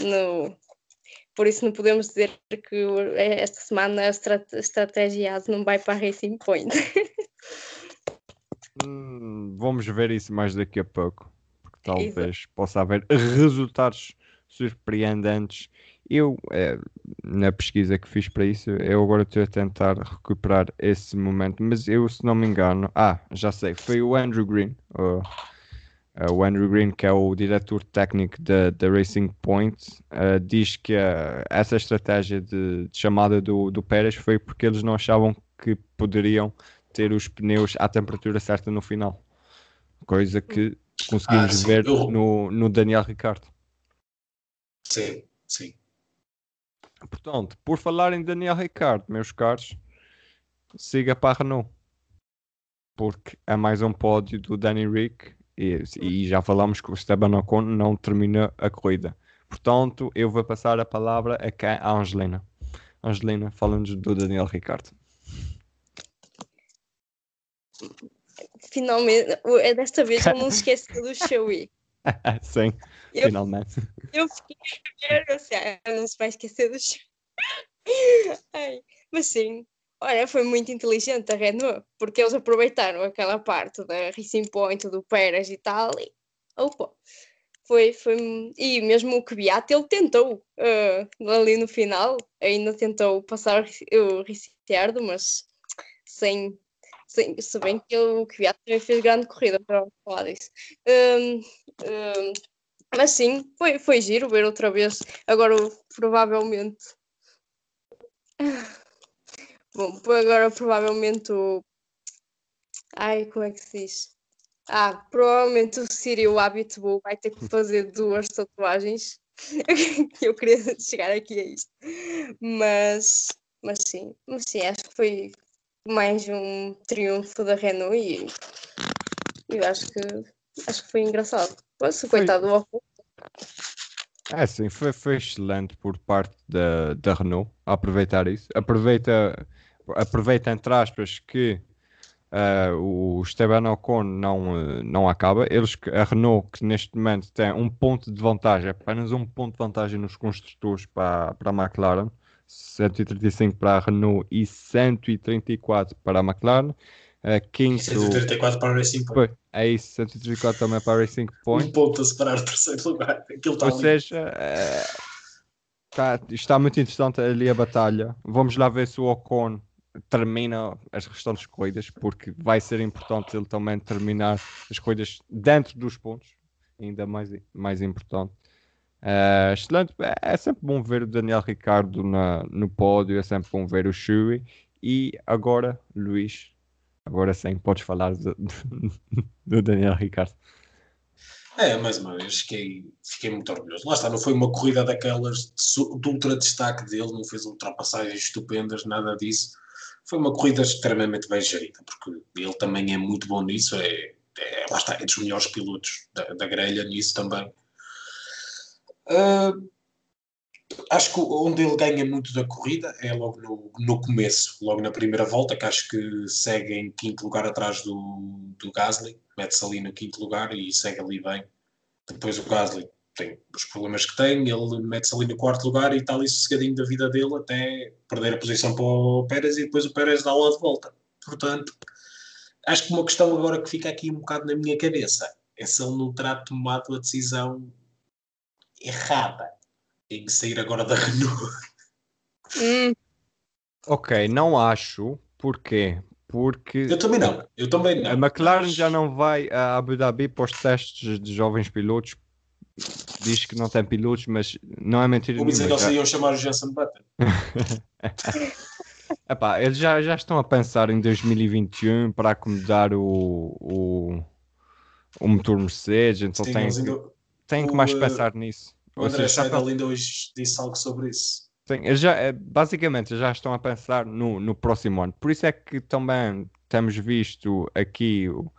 No... Por isso não podemos dizer que esta semana a estratégia não vai para a Racing Point. hum, vamos ver isso mais daqui a pouco. Porque talvez Exato. possa haver resultados surpreendentes eu, é, na pesquisa que fiz para isso, eu agora estou a tentar recuperar esse momento, mas eu, se não me engano, ah, já sei, foi o Andrew Green, o, uh, o Andrew Green, que é o diretor técnico da, da Racing Point, uh, diz que uh, essa estratégia de, de, chamada do, do Pérez foi porque eles não achavam que poderiam ter os pneus à temperatura certa no final, coisa que conseguimos ah, ver no, no Daniel Ricciardo. Sim, sim. Portanto, por falar em Daniel Ricciardo, meus caros, siga para a Renault. Porque é mais um pódio do Danny Rick e, e já falamos que o Esteban Ocon não termina a corrida. Portanto, eu vou passar a palavra a quem? A Angelina. Angelina, falando do Daniel Ricciardo. Finalmente, é desta vez eu não se esqueci do Chewy. Sim, eu, finalmente. Eu fiquei a ver, assim, ah, não se vai esquecer dos. Ai, mas sim, olha, foi muito inteligente a Renault, porque eles aproveitaram aquela parte da Racing Point, do Pérez e tal, e opa, foi, foi, e mesmo o Kvyat, ele tentou, uh, ali no final, ainda tentou passar o Ricciardo, mas sem, sem, se bem que o Kvyat também fez grande corrida para falar disso. Um, um, mas sim, foi, foi giro ver outra vez. Agora, provavelmente. Bom, agora provavelmente o. Ai, como é que se diz? Ah, provavelmente o Sírio Habitbull vai ter que fazer duas tatuagens. Eu queria chegar aqui a isto. Mas, mas sim, mas sim, acho que foi mais um triunfo da Renault e eu acho que acho que foi engraçado. Poxa, coitado do Ocon. É sim, foi, foi excelente por parte da, da Renault aproveitar isso. Aproveita, aproveita entre aspas que uh, o Esteban Ocon não, não acaba. Eles, a Renault, que neste momento tem um ponto de vantagem, apenas um ponto de vantagem nos construtores para, para a McLaren, 135 para a Renault e 134 para a McLaren. Uh, quinto... 134 para a Racing Point. É isso, 134 também para a Racing Point. Um ponto a separar o terceiro lugar. Aquilo está Ou ali. seja, é... está, está muito interessante ali a batalha. Vamos lá ver se o Ocon termina as restantes corridas, porque vai ser importante ele também terminar as corridas dentro dos pontos, ainda mais, mais importante. Uh, excelente, é, é sempre bom ver o Daniel Ricardo na, no pódio, é sempre bom ver o Shui. E agora, Luís, Agora sim, podes falar do, do Daniel Ricardo. É, mais uma vez, fiquei, fiquei muito orgulhoso. Lá está, não foi uma corrida daquelas de, de ultra destaque dele, não fez ultrapassagens estupendas, nada disso. Foi uma corrida extremamente bem gerida, porque ele também é muito bom nisso, é, é lá está, é dos melhores pilotos da, da grelha nisso também. Uh, acho que onde ele ganha muito da corrida é logo no, no começo, logo na primeira volta, que acho que segue em quinto lugar atrás do, do Gasly, mete-se ali no quinto lugar e segue ali bem. Depois o Gasly tem os problemas que tem, ele mete-se ali no quarto lugar e está ali sossegadinho da vida dele até perder a posição para o Pérez e depois o Pérez dá lá de volta. Portanto, acho que uma questão agora que fica aqui um bocado na minha cabeça é se ele não terá tomado a decisão errada em sair agora da Renault. Hum. Ok, não acho. Porquê? Porque. Eu também não. Eu também não. A McLaren já não vai a Abu Dhabi para os testes de jovens pilotos. Diz que não tem pilotos, mas não é mentira. Vou dizer que eles iam chamar o Jensen Button. Epá, eles já, já estão a pensar em 2021 para acomodar o, o, o motor Mercedes. Então Sim, tem. Eles ainda, tenho que mais eh, pensar nisso. O Ou André seja, já Seidel ainda hoje disse algo sobre isso. Sim, já, eh, basicamente já estão a pensar no, no próximo ano. Por isso é que também temos visto aqui, o,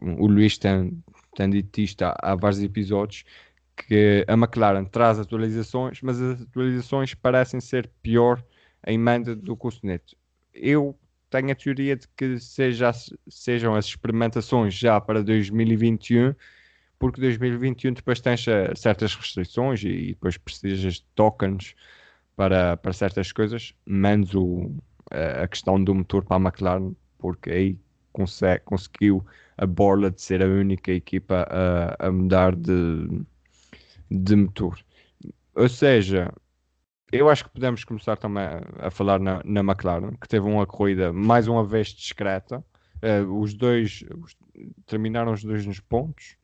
o Luís tem, tem dito isto há, há vários episódios, que a McLaren traz atualizações, mas as atualizações parecem ser pior em emenda do que o soneto. Eu tenho a teoria de que seja, sejam as experimentações já para 2021, porque 2021 depois tens eh, certas restrições e, depois precisas de tokens para, para certas coisas, menos o, a questão do motor para a McLaren, porque aí consegue, conseguiu a borla de ser a única equipa a, a mudar de, de motor. Ou seja, eu acho que podemos começar também a, falar na, na McLaren, que teve uma corrida mais uma vez discreta. Eh, os dois os- terminaram os dois nos pontos.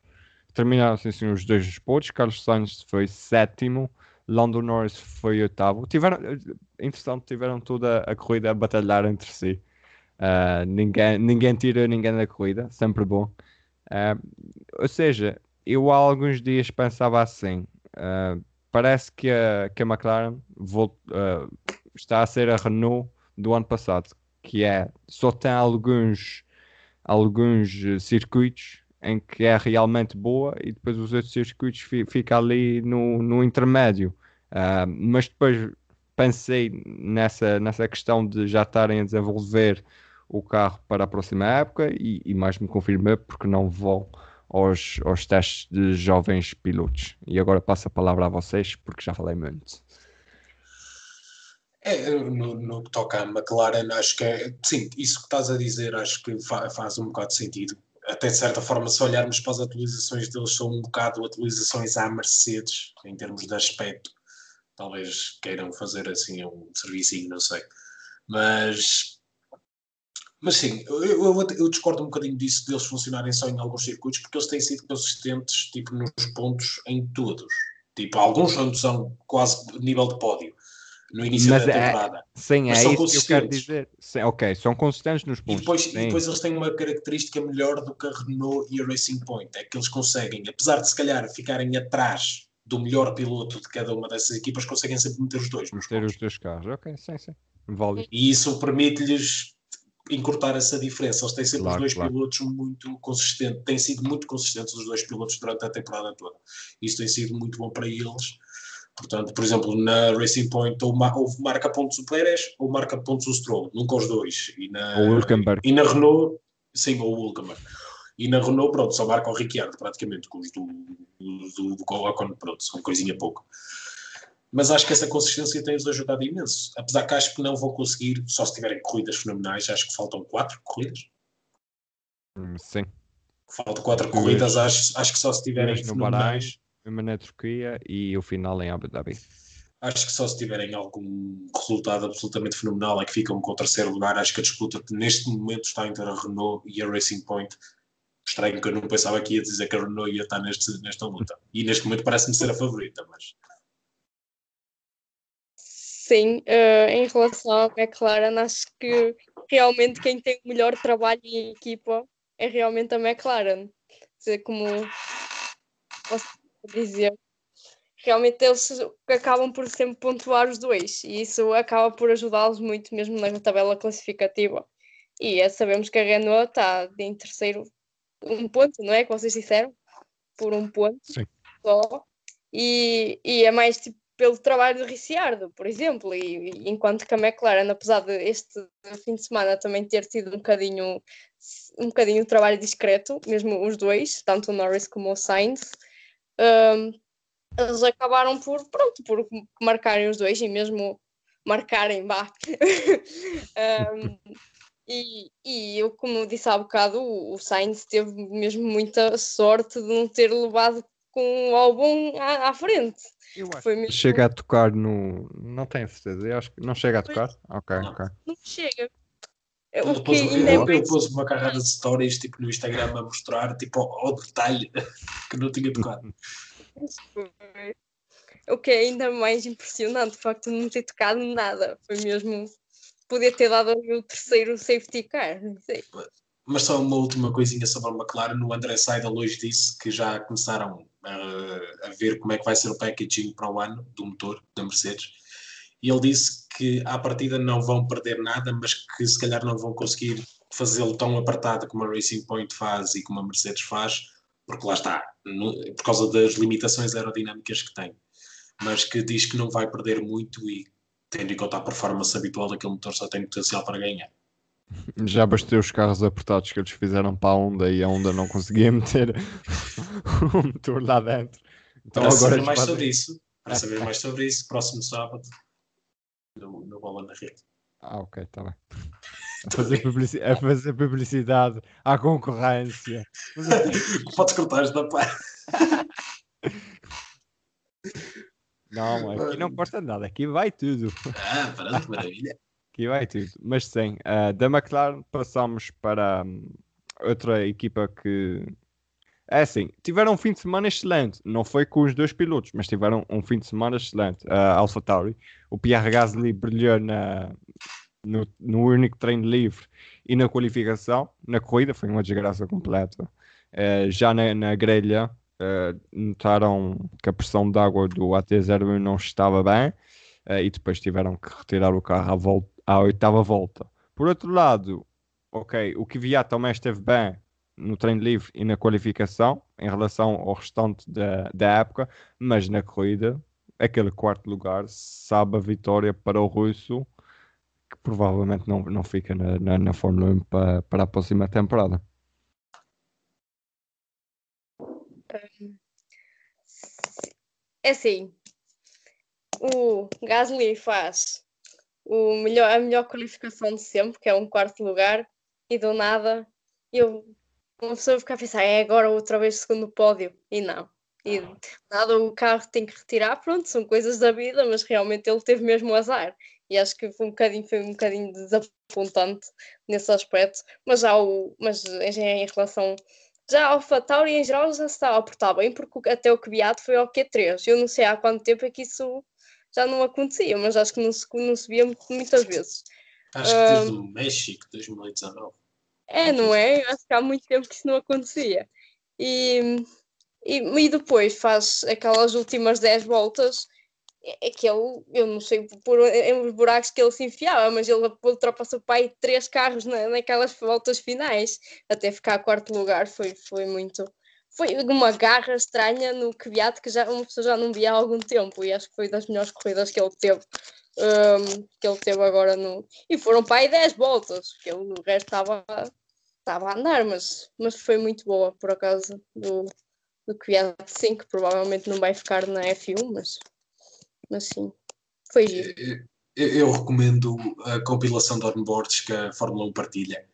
Terminaram sim, sim, os dois nos pontos. Carlos Sainz foi sétimo. Lando Norris foi oitavo. Tiveram, eh, interessante, tiveram toda a corrida a batalhar entre si. Ah, ninguém, ninguém tira ninguém da corrida, sempre bom. Ah, ou seja, eu há alguns dias pensava assim: ah, parece que a, que a McLaren vol- ah, está a ser a Renault do ano passado, que é só tem alguns, alguns circuitos em que é realmente boa e depois os outros circuitos fi, fica ali no, no intermédio. Ah, mas depois pensei nessa, nessa questão de já estarem a desenvolver o carro para a próxima época e, e mais me confirmei porque não vou aos, aos testes de jovens pilotos. E agora passo a palavra a vocês porque já falei muito. É, no, no que toca à McLaren, acho que é. Sim, isso que estás a dizer, acho que fa- faz um bocado de sentido. Até de certa forma, se olharmos para as atualizações deles, são um bocado atualizações à Mercedes, em termos de aspecto. Talvez queiram fazer assim um serviço, não sei. Mas. Mas sim, eu, eu, eu discordo um bocadinho disso, deles funcionarem só em alguns circuitos, porque eles têm sido consistentes tipo, nos pontos em todos. Tipo, alguns são, quase nível de pódio no início Mas da é- temporada. Sim, Mas é isso que eu quero dizer. Sim, ok, são consistentes nos E pontos. depois, sim. e depois eles têm uma característica melhor do que a Renault e a Racing Point, é que eles conseguem, apesar de se calhar ficarem atrás do melhor piloto de cada uma dessas equipas, conseguem sempre meter os dois Meter os dois carros. Ok, sim, sim. Válido. E isso permite-lhes encurtar essa diferença. Eles têm sempre Claro, os dois claro. pilotos muito consistentes, têm sido muito consistentes os dois pilotos durante a temporada toda. Isso tem sido muito bom para eles. Portanto, por exemplo, na Racing Point ou, ma- ou marca pontos o Pérez ou marca pontos o Stroll, nunca os dois. E na, Ou o Hülkenberg. e na Renault, sim, ou o Hülkenberg. E na Renault, pronto, só marca o Ricciardo, praticamente, com os do, do, do Ocon, pronto, são coisinha pouco. Mas acho que essa consistência tem-os ajudado imenso. Apesar que acho que não vão conseguir, só se tiverem corridas fenomenais, acho que faltam quatro corridas. Hum, Sim. Faltam quatro corridas, acho, acho que só se tiverem fenomenais. Uma na Turquia e o final em Abu Dhabi. Acho que só se tiverem algum resultado absolutamente fenomenal é que ficam com o terceiro lugar. Acho que a disputa neste momento está entre a Renault e a Racing Point. Estranho que eu não pensava que ia dizer que a Renault ia estar neste, nesta luta. E neste momento parece-me ser a favorita, mas Sim, eh, em relação à McLaren, acho que realmente quem tem o melhor trabalho em equipa é realmente a McLaren. Quer dizer, como posso dizer, realmente eles acabam por sempre pontuar os dois e isso acaba por ajudá-los muito mesmo na tabela classificativa. E é, sabemos que a Renault está em terceiro, um ponto, não é? Que vocês disseram? Por um ponto Sim. só. E, e é mais tipo pelo trabalho do Ricciardo, por exemplo, e, e enquanto que a McLaren, apesar de este fim de semana também ter tido um bocadinho um bocadinho de trabalho discreto, mesmo os dois, tanto o Norris como o Sainz, hum, eles acabaram por, pronto, por marcarem os dois e mesmo marcarem, vá. Hum, e, e eu, como disse há bocado, o, o Sainz teve mesmo muita sorte de não ter levado com o álbum à, à frente. Eu acho Foi mesmo- chega a tocar no. Não tenho certeza. Eu acho que não chega a tocar. Ok, Não. ok. Não chega. Eu O que pus, ainda é eu, eu pus uma carrada de stories tipo, no Instagram a mostrar tipo, ao, ao detalhe que não tinha tocado. O que é ainda mais impressionante, o facto de não ter tocado nada. Foi mesmo. Podia ter dado o terceiro safety car. Não sei. Mas só uma última coisinha sobre a McLaren. O André Seidel hoje disse que já começaram, a, a ver como é que vai ser o packaging para o ano do motor da Mercedes. E ele disse que à partida não vão perder nada, mas que se calhar não vão conseguir fazê-lo tão apertado como a Racing Point faz e como a Mercedes faz, porque lá está, no, por causa das limitações aerodinâmicas que tem. Mas que diz que não vai perder muito e, tendo em conta a performance habitual daquele motor, só tem potencial para ganhar. Já bastei os carros apertados que eles fizeram para a Honda e a Honda não conseguia meter o motor lá dentro. Então, para agora saber mais fazem... sobre isso, para saber mais sobre isso, próximo sábado, no, no Bola na Rede. Ah, ok, está bem. A fazer, a fazer publicidade à concorrência. Podes cortar esta parte. Não, aqui não corta nada, aqui vai tudo. Ah, pronto, maravilha. Aqui vai tudo. Mas sim, uh, da McLaren passamos para um, outra equipa que. É assim, tiveram um fim de semana excelente. Não foi com os dois pilotos, mas tiveram um fim de semana excelente. A uh, Alpha Tauri. O Pierre Gasly brilhou na, no, no único treino livre e na qualificação. Na corrida foi uma desgraça completa. Uh, já na, na grelha, uh, notaram que a pressão de água do AT01 não estava bem uh, e depois tiveram que retirar o carro à, volta, à oitava volta. Por outro lado, ok, o Kvyat também esteve bem no treino livre e na qualificação em relação ao restante da, da época, mas na corrida, aquele quarto lugar sabe a vitória para o russo que provavelmente não, não fica na, na, na Fórmula 1 para, para a próxima temporada. É assim, o Gasly faz o melhor, a melhor qualificação de sempre, que é um quarto lugar, e do nada eu, uma pessoa fica a pensar, é agora outra vez segundo pódio, e não. E nada, o carro tem que retirar, pronto, são coisas da vida, mas realmente ele teve mesmo azar. E acho que foi um bocadinho, foi um bocadinho desapontante nesse aspecto, mas já o, mas em relação já ao Tauri em geral já se estava a portar bem, porque até o Kvyat foi ao Q3. Eu não sei há quanto tempo é que isso já não acontecia, mas acho que não se, não se via muitas vezes. Acho que desde o México, 2019. É, não é? Acho que há muito tempo que isso não acontecia. E, e, e depois faz aquelas últimas 10 voltas é, é que ele, eu não sei por os buracos que ele se enfiava, mas ele ultrapassou pai três carros na, naquelas voltas finais, até ficar a quarto lugar, foi, foi muito. Foi uma garra estranha no Kvyat que já, uma pessoa já não via há algum tempo, e acho que foi das melhores corridas que ele teve. Um, que ele teve agora no. E foram para aí 10 voltas, porque ele, o resto estava estava a andar, mas, mas foi muito boa por acaso do, do Kvyat 5, que provavelmente não vai ficar na F1, mas mas sim, foi giro. Eu, eu recomendo a compilação de onboards que a Fórmula 1 partilha,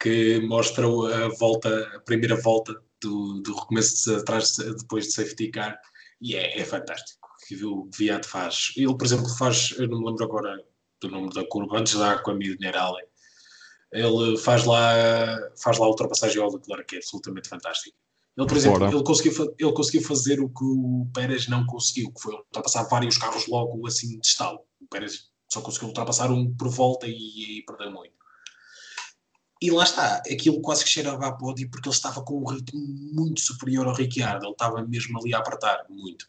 que mostra a volta, a primeira volta do, do recomeço de, atrás depois de safety car e é, é fantástico. Que o Viat faz. Ele, por exemplo, faz, eu não me lembro agora do nome da curva, antes da Aqua Minerale, ele faz lá, faz lá a ultrapassagem ao Leclerc, que é absolutamente fantástico. Ele, por exemplo, ele conseguiu, ele conseguiu fazer o que o Pérez não conseguiu, que foi ultrapassar vários carros logo assim de estalo. O Pérez só conseguiu ultrapassar um por volta e aí perdeu muito. E lá está, aquilo quase que cheirava a pódio porque ele estava com um ritmo muito superior ao Ricciardo, ele estava mesmo ali a apertar muito.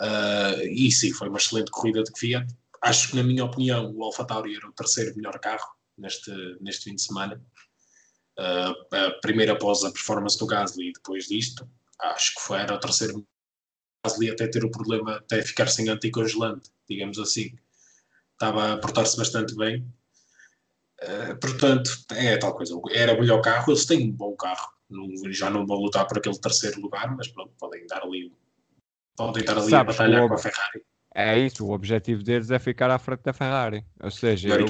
Uh, e sim, foi uma excelente corrida de Fiat. Acho que, na minha opinião, o AlphaTauri era o terceiro melhor carro neste, neste fim de semana. Uh, primeiro após a performance do Gasly e depois disto, acho que foi, era o terceiro Gasly até ter o problema, até ficar sem anticongelante, digamos assim. Estava a portar-se bastante bem. Uh, portanto, é tal coisa. Era o melhor carro, eles têm um bom carro. Não, já não vão lutar por aquele terceiro lugar, mas pronto, podem dar ali, podem estar ali Sabes, a batalhar com a Ferrari. É isso, o objetivo deles é ficar à frente da Ferrari. Ou seja, eu,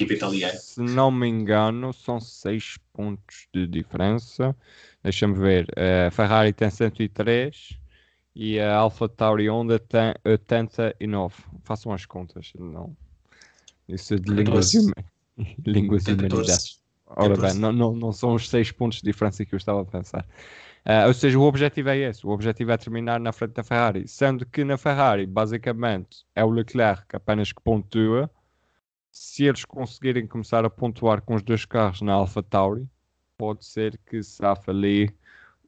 se não me engano, são 6 pontos de diferença. Deixa-me ver. A Ferrari tem 103 e a Alpha Tauri Honda tem 89. Façam as contas. Não. Isso é de línguas, línguas humanidades. Ora bem, não, não, não são os 6 pontos de diferença que eu estava a pensar. Uh, ou seja, o objetivo é esse: o objetivo é terminar na frente da Ferrari. Sendo que na Ferrari, basicamente, é o Leclerc apenas que pontua. Se eles conseguirem começar a pontuar com os dois carros na Alpha Tauri, pode ser que safe ali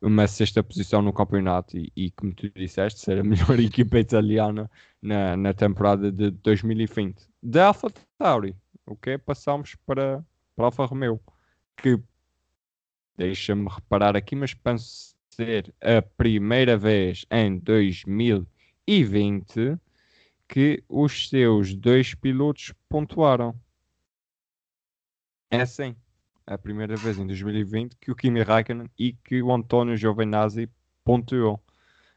uma sexta posição no campeonato e, e, como tu disseste, ser a melhor equipa italiana na, na temporada de 2020. Da Alfa Tauri, ok? Passamos para, para Alfa Romeo, que deixa-me reparar aqui, mas penso ser a primeira vez em 2020 que os seus dois pilotos pontuaram. É sim a primeira vez em 2020 que o Kimi Raikkonen e que o António Giovinazzi pontuou.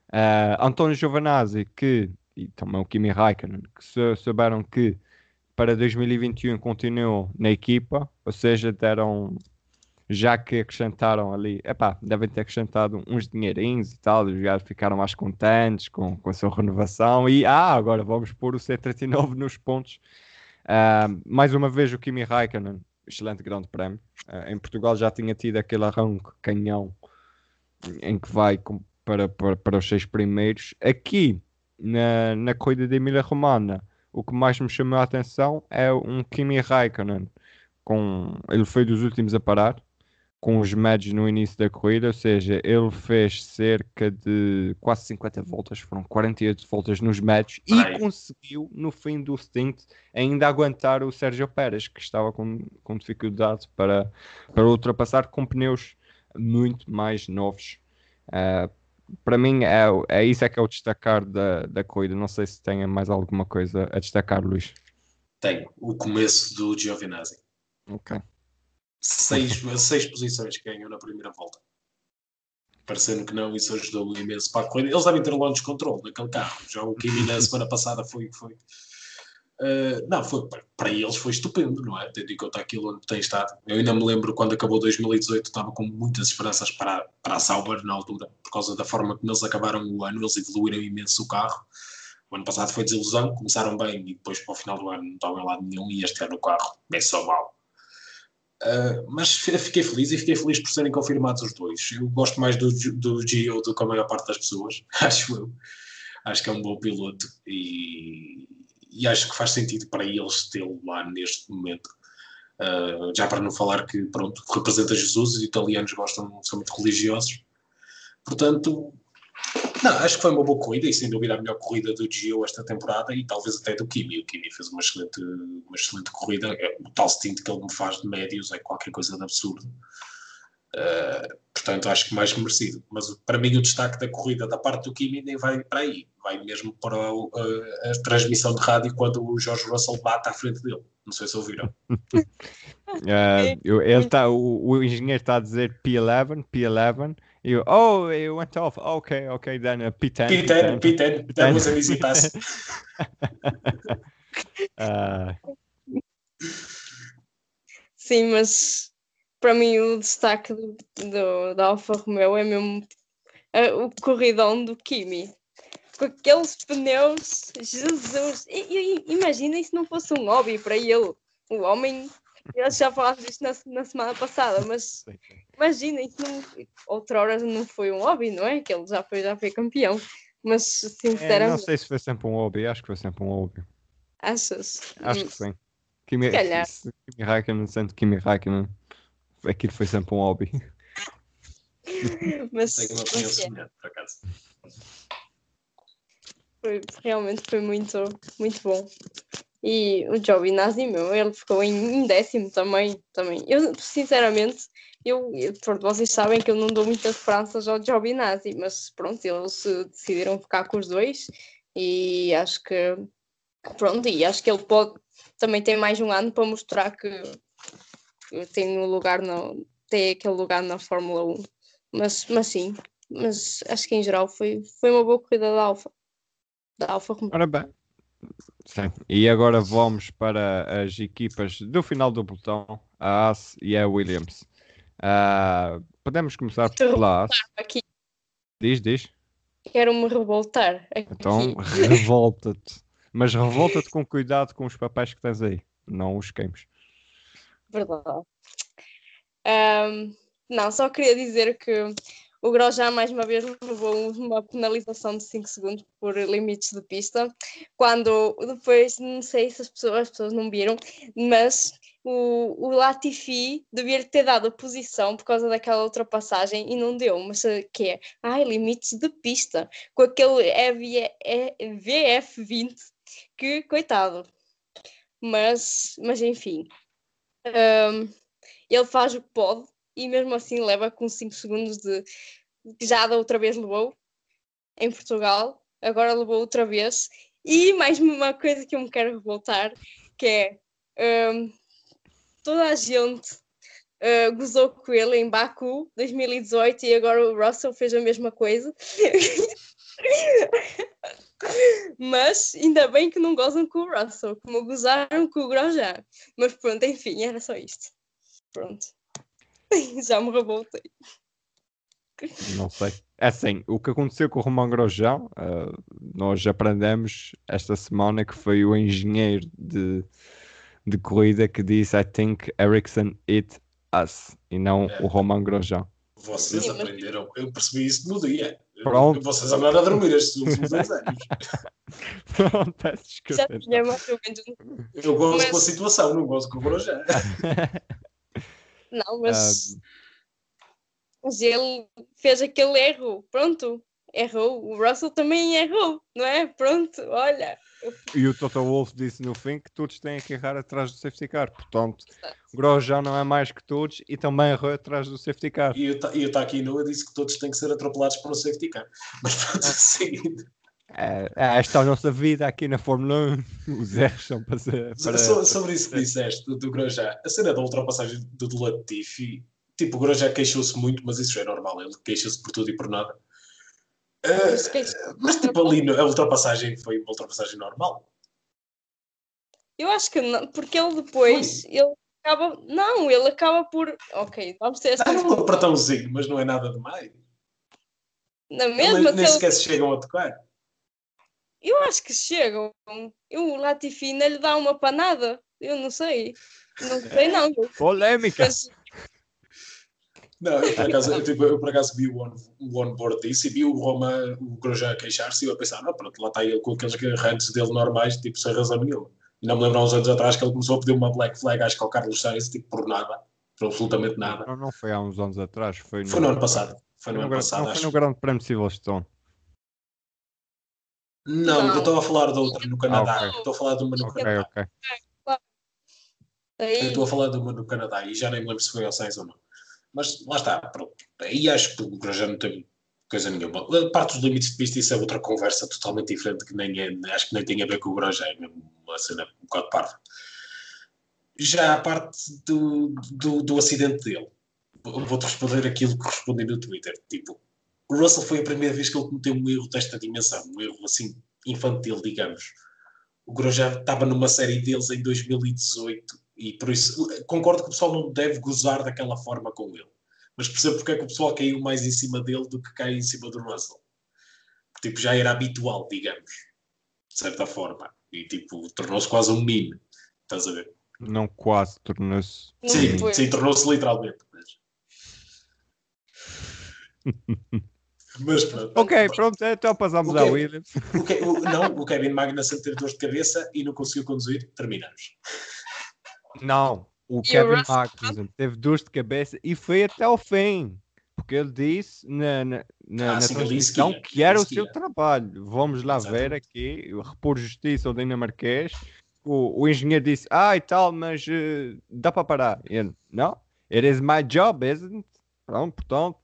Uh, António Giovinazzi que, e também o Kimi Raikkonen, que souberam que para 2021 continuou na equipa, ou seja, deram, já que acrescentaram ali, epá, devem ter acrescentado uns dinheirinhos e tal, os gajos ficaram mais contentes com, com a sua renovação e, ah, agora vamos pôr o C39 nos pontos. Uh, mais uma vez o Kimi Raikkonen excelente grande prémio. Uh, em Portugal já tinha tido aquele arranque canhão em que vai com, para, para, para os seis primeiros. Aqui, na, na corrida de Emília Romana, o que mais me chamou a atenção é um Kimi Raikkonen. Com, ele foi dos últimos a parar com os médios no início da corrida, ou seja, ele fez cerca de quase 50 voltas, foram 48 voltas nos médios e conseguiu, no fim do stint, ainda aguentar o Sérgio Pérez, que estava com, com dificuldade para, para ultrapassar com pneus muito mais novos. Uh, para mim, é, é isso é que é o destacar da, da corrida. Não sei se tem mais alguma coisa a destacar, Luís. Tenho, o começo do Giovinazzi. Ok seis, seis posições que ganham na primeira volta. Parecendo que não, isso ajudou imenso para a corrida. Eles devem ter launch control naquele carro. Já o Kimi na semana passada foi. foi uh, não, foi, para eles foi estupendo, não é? Tendo em conta aquilo onde tem estado. Eu ainda me lembro quando acabou 2018, estava com muitas esperanças para, para a Sauber na altura, por causa da forma como eles acabaram o ano, eles evoluíram imenso o carro. O ano passado foi desilusão, começaram bem e depois para o final do ano não estavam em lado nenhum e este ano o carro é só mal. Uh, mas fiquei feliz e fiquei feliz por serem confirmados os dois. Eu gosto mais do, do Gio do que a maior parte das pessoas, acho eu. Acho que é um bom piloto e, e acho que faz sentido para eles tê-lo lá neste momento. Uh, já para não falar que, pronto, representa Jesus, os italianos gostam, são muito religiosos. Portanto, não, acho que foi uma boa corrida e sem dúvida a melhor corrida do Gio esta temporada e talvez até do Kimi. O Kimi fez uma excelente, uma excelente corrida. É, o tal stint que ele me faz de médios é qualquer coisa de absurdo. Uh, portanto, acho que mais merecido. Mas para mim, o destaque da corrida da parte do Kimi nem vai para aí. Vai mesmo para a, a, a transmissão de rádio quando o George Russell bate à frente dele. Não sei se ouviram. uh, ele tá, o, o engenheiro está a dizer P11, P11 You, oh, it went off. Okay, okay, then uh, P10. P10, P10, P10, P10. that was an easy pass. uh... Sim, mas para mim o destaque do, do, da Alfa Romeo é mesmo uh, o corridão do Kimi. Com aqueles pneus, Jesus! E, e, imagina se não fosse um hobby para ele. O homem eu já falámos disto na, na, semana passada, mas imagina, isso não, outrora não foi um hobby, não é? Que ele já foi, já foi campeão. Mas sinceramente. É, não sei se foi sempre um hobby, acho que foi sempre um hobby. Achas? Acho que sim. Kimi, Calhar. Kimi Raikkonen, sendo Kimi Raikkonen, aquilo foi sempre um hobby. mas, Tenho uma opinião semelhante, por acaso. Foi, realmente foi muito, muito bom. E o Giovinazzi, meu, ele ficou em décimo também. também. Eu, sinceramente, eu, pronto, vocês sabem que eu não dou muitas esperanças ao Giovinazzi, mas pronto, eles decidiram ficar com os dois e acho que, pronto, e acho que ele pode, também tem mais um ano para mostrar que, que tem um lugar no, tem aquele lugar na Fórmula 1. Mas, mas sim, mas acho que em geral foi, foi uma boa corrida da Alfa. Da Alfa Ora bem, Sim. E agora vamos para as equipas do final do pelotão, a Haas e a Williams. Uh, podemos começar pela Haas. Aqui. Diz, diz. Quero-me revoltar. Aqui. Então, revolta-te. Mas revolta-te com cuidado com os papéis que tens aí. Não os queimes. Verdade. Um, não, só queria dizer que o Grosjean, mais uma vez, levou uma penalização de 5 segundos por limites de pista, quando depois, não sei se as pessoas, as pessoas não viram, mas o, o Latifi devia ter dado posição por causa daquela ultrapassagem e não deu, mas eh, que é, ai, limites de pista, com aquele VF20, que coitado. Mas, mas enfim, um, ele faz o que pode e mesmo assim leva com 5 segundos de já da outra vez levou em Portugal, agora levou outra vez. E mais uma coisa que eu me quero revoltar, que é um, toda a gente uh, gozou com ele em Baku 2018 e agora o Russell fez a mesma coisa. Mas ainda bem que não gozam com o Russell, como gozaram com o Grosjean. Mas pronto, enfim, era só isto. Pronto. Já me revoltei. Não sei. É assim, o que aconteceu com o Romão Grosjean, uh, nós aprendemos esta semana que foi o engenheiro de, de corrida que disse I think Ericsson hit us e não é. o Romão Grosjean. Vocês Sim, aprenderam, eu percebi isso no dia. Pronto. Vocês andaram a dormir estes últimos dois anos. Pronto, peço desculpa. Já tinha mais ou menos. Eu gosto mas... com a situação, não gosto com o Grosjean. não, mas. Um... Mas ele fez aquele erro, pronto, errou. O Russell também errou, não é? Pronto, olha. E o Toto Wolff disse no fim que todos têm que errar atrás do safety car. Portanto, o Gross já não é mais que todos e também errou atrás do safety car. E o Taki Noah disse que todos têm que ser atropelados por um safety car. Mas pronto, seguindo. É, é, esta é a nossa vida aqui na Fórmula 1. Os erros são para ser. Para... So, sobre isso que disseste do, do Grosjean, a cena da ultrapassagem do Latifi, tipo, o Grosjean queixou-se muito, mas isso é normal, ele queixa-se por tudo e por nada. Uh, mas tipo ali a ultrapassagem foi uma ultrapassagem normal. Eu acho que não, porque ele depois foi. ele acaba. Não, ele acaba por. Ok, vamos ter esta. Ah, um apertãozinho, mas não é nada demais. Na mesma nem, nem sequer se chegam a tocar. Eu acho que chegam. Eu, o Latifi ainda lhe dá uma panada. Eu não sei. Não sei, não. Polêmica. Mas, não, eu por acaso, eu, tipo, eu por acaso vi o, on, o onboard disso e vi o Roma, o Grosjean queixar-se e eu a pensar, não, pronto, lá está ele com aqueles rantes dele normais, tipo, sem razão nenhuma. E não me lembro há uns anos atrás que ele começou a pedir uma black flag, acho que ao Carlos Sainz, tipo, por nada, por absolutamente nada. Não, não foi há uns anos atrás, foi no, foi no ano passado. Foi no, no ano passado, não acho. foi no Grande Prémio de Silverstone. Não, não, eu estou a falar de outra no Canadá. Ah, okay. Estou a falar de uma no okay, Canadá. Okay. Eu estou a falar de uma no Canadá e já nem me lembro se foi ao Sainz ou não. Mas lá está, pronto. Aí acho que o Grosjean não tem coisa nenhuma. A parte dos limites de pista, isso é outra conversa totalmente diferente, que nem é, acho que nem tem a ver com o Grosjean, é mesmo uma cena um bocado parva. Já a parte do, do, do acidente dele, vou-te responder aquilo que respondi no Twitter. Tipo, o Russell foi a primeira vez que ele cometeu um erro desta dimensão, um erro assim infantil, digamos. O Grosjean estava numa série deles em 2018 e por isso concordo que o pessoal não deve gozar daquela forma com ele. Mas percebo porque é que o pessoal caiu mais em cima dele do que cai em cima do Russell. Tipo, já era habitual, digamos, de certa forma. E tipo, tornou-se quase um meme. Estás a ver? Não quase, tornou-se. Sim, sim tornou-se literalmente. Mas... Mas pronto. Ok, pronto, então passamos ao Williams. O que, o, não, o Kevin Magnussen teve dor de cabeça e não conseguiu conduzir, terminamos. Não, o Kevin Magnussen teve dores de cabeça e foi até ao fim. Porque ele disse na, na, na, ah, na transmissão que, que, era o seu trabalho. Vamos lá Exatamente. ver aqui, repor justiça ao dinamarquês. O, o engenheiro disse, ah e tal, mas uh, dá para parar. Ele, não, it is my job, isn't it? Pronto, portanto,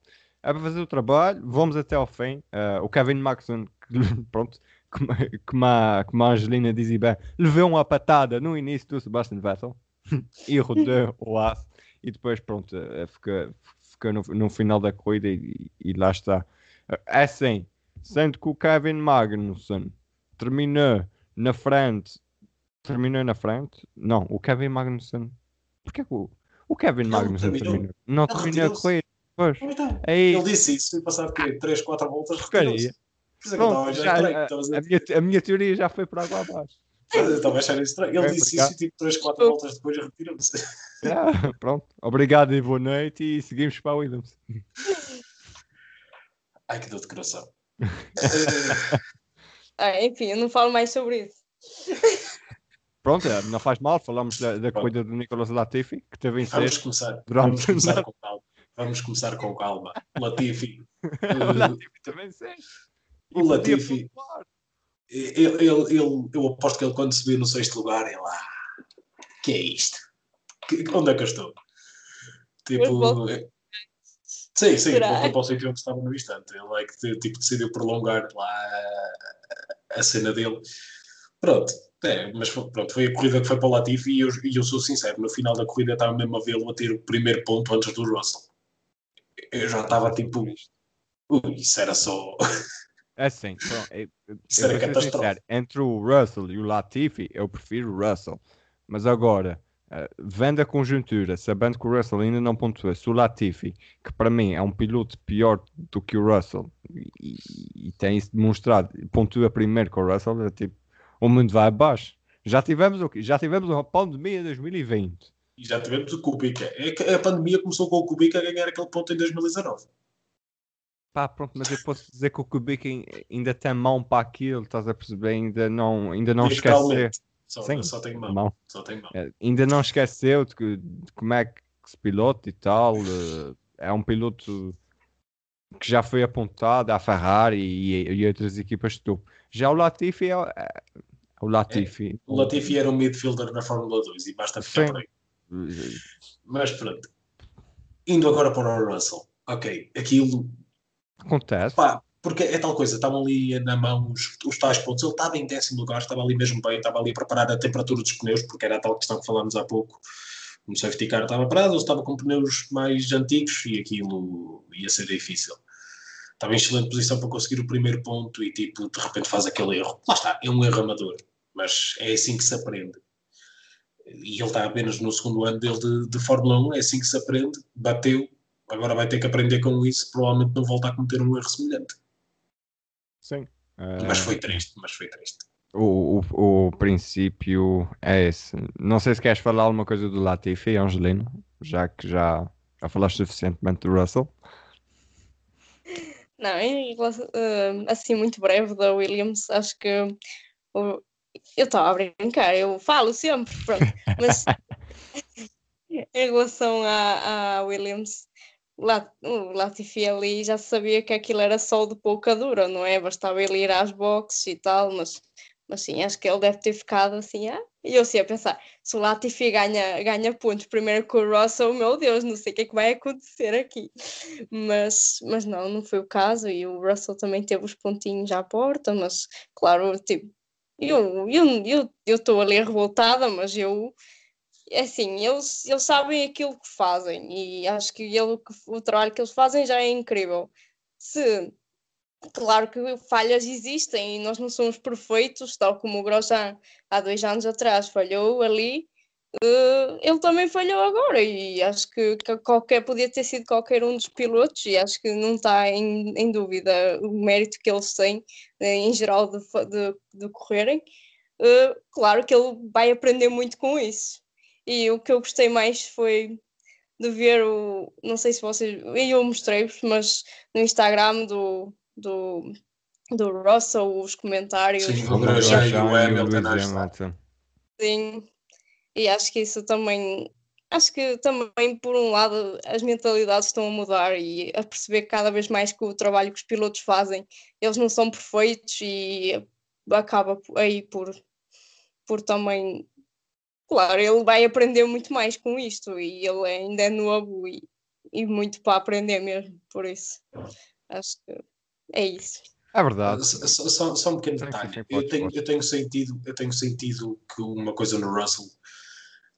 é para fazer o trabalho, vamos até ao fim. Uh, o Kevin Magnussen, pronto, como, como, a, como a Angelina dizia bem, levou uma patada no início do Sebastian Vettel erro de Oath e depois pronto, eh, fica, fica no, no final da corrida e, e, lá está. É assim, sendo que o Kevin Magnussen terminou na frente, terminou na frente, não, o Kevin Magnussen, porque que o, o Kevin Magnussen terminou? terminou? Não terminou a corrida. Pois. Então, Aí, ele disse isso, e passar 3, 4 voltas, retirou-se. Já, a, a, minha, a minha teoria já foi para água abaixo. Estava a achar estranho. Ele é, disse isso e tipo 3, 4 voltas depois retirou-se. Ah, pronto. Obrigado e boa noite e seguimos para o Williams. Ai, que dor de coração. ah, enfim, eu não falo mais sobre isso. pronto, é, não faz mal, falamos da, da corrida do Nicolas Latifi, que teve em Vamos começar, durante vamos começar com calma. Vamos começar com calma. Latifi. o Latifi também sexto. O Latifi. Ele, ele, ele- eu aposto que ele, quando se viu no sexto lugar, ele lá. que é isto? Que- onde é que eu estou? Tipo. volta- é- Sim, sim, Será? voltou para o sítio onde estava no instante. Ele é que tipo, decidiu prolongar lá a, cena dele. Pronto, é, mas foi, pronto, foi a corrida que foi para o Latifi e eu, e eu sou sincero, no final da corrida estava mesmo a vê-lo a ter o primeiro ponto antes do Russell. Eu já estava tipo, ui, isso era só. É assim, então, eu, eu, Isso era sincero, entre o Russell e o Latifi, eu prefiro o Russell. Mas agora, eh, vendo a conjuntura, sabendo que o Russell ainda não pontuou, se o Latifi, que para mim é um piloto pior do que o Russell, e, e tem isso demonstrado, pontua primeiro que o Russell, é tipo, o mundo vai abaixo. Já tivemos o quê? Já tivemos uma pandemia em 2020. E já tivemos o Kubica. É que a pandemia começou com o Kubica a ganhar aquele ponto em 2019. Pá, pronto, mas eu posso dizer que o Kubica ain- ainda tem mão para aquilo, estás a perceber? Ainda não, ainda não esqueceu. Só, Sim, só tem mão. mão. Só tem mão. É, ainda não esqueceu de, que- de como é que se pilota e tal. eh, É um piloto que já foi apontado à Ferrari e, e outras equipas de topo. Já o Latifi é, é- o Latifi. O Latifi era um midfielder na Fórmula 2 e basta ficar Sim. por aí. Mas pronto. Indo agora para o Russell. Ok, aquilo. Acontece. Pá, porque é tal coisa, estavam ali na mão os, os tais pontos. Ele estava em décimo lugar, estava ali mesmo bem, estava ali a preparar a temperatura dos pneus, porque era a tal questão que falámos há pouco. O safety car estava parado, ele estava com pneus mais antigos e aquilo ia ser difícil. Estava em excelente posição para conseguir o primeiro ponto e tipo, de repente faz aquele erro. Lá está, é um erro amador, mas é assim que se aprende. E ele está apenas no segundo ano dele de, de Fórmula 1, é assim que se aprende, bateu, agora vai ter que aprender com isso, provavelmente não volta a cometer um erro semelhante. Sim. Mas Eh, foi triste, mas foi triste. o, o, o princípio é esse. Não sei se queres falar alguma coisa do Latifi, Angelino, já que já, já falaste suficientemente do Russell. Não, em relação- eh, assim, muito breve da Williams, acho que eu estava a brincar, eu falo sempre, pronto, mas em relação à, à Williams, o La- o Latifi ali já sabia que aquilo era só de pouca dura, não é? Bastava ele ir às boxes e tal, mas, mas sim, acho que ele deve ter ficado assim, ah, e eu sim a pensar, se o Latifi ganha, ganha pontos primeiro que o Russell, meu Deus, não sei o que é que vai acontecer aqui mas, mas não, não foi o caso e o Russell também teve os pontinhos à porta, mas claro, tipo, eu eu eu eu estou ali revoltada, mas eu é assim, eles, eles sabem aquilo que fazem e acho que ele, o trabalho que eles fazem já é incrível. Se claro que falhas existem e nós não somos perfeitos, tal como o Grosjean há dois anos atrás falhou ali, eh, ele também falhou agora e acho que, que qualquer podia ter sido qualquer um dos pilotos e acho que não está em, em dúvida o mérito que eles têm eh, em geral de, de, de correrem. Eh, claro que ele vai aprender muito com isso. E o que eu gostei mais foi de ver o. Não sei se vocês. Eu mostrei-vos, mas no Instagram do, do, do Russell, os comentários. Sim, O O Grosjean e o Hamilton. Sim, e acho que isso também, acho que também, por um lado, as mentalidades estão a mudar e a perceber cada vez mais que o trabalho que os pilotos fazem, eles não são perfeitos e acaba aí por, por também, claro, ele vai aprender muito mais com isto e ele ainda é novo e, e muito para aprender mesmo, por isso, acho que é isso. É verdade. Só, só- só um pequeno detalhe. eu, tenho, eu, tenho sentido, eu tenho sentido que uma coisa no Russell,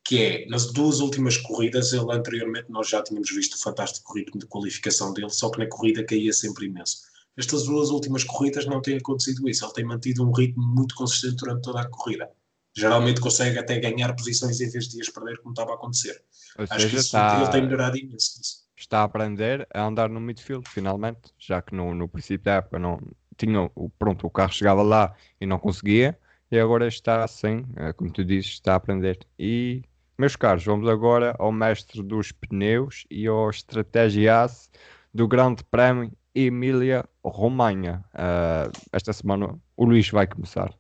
que é, nas duas últimas corridas, ele anteriormente nós já tínhamos visto o fantástico ritmo de qualificação dele, só que na corrida caía sempre imenso. Estas duas últimas corridas não tem acontecido isso. Ele tem mantido um ritmo muito consistente durante toda a corrida. Geralmente consegue até ganhar posições em vez de as perder, como estava a acontecer. Ou Acho que seja, isso, está, ele tem melhorado imenso nisso. está a aprender a andar no midfield, finalmente, já que no, no princípio da época não tinha o, pronto, o carro chegava lá e não conseguia, e agora está assim, como tu dizes, está a aprender. E, meus caros, vamos agora ao mestre dos pneus e ao estrategiasse do Grande Prémio Emília Romanha. Eh, esta semana o Luís vai começar.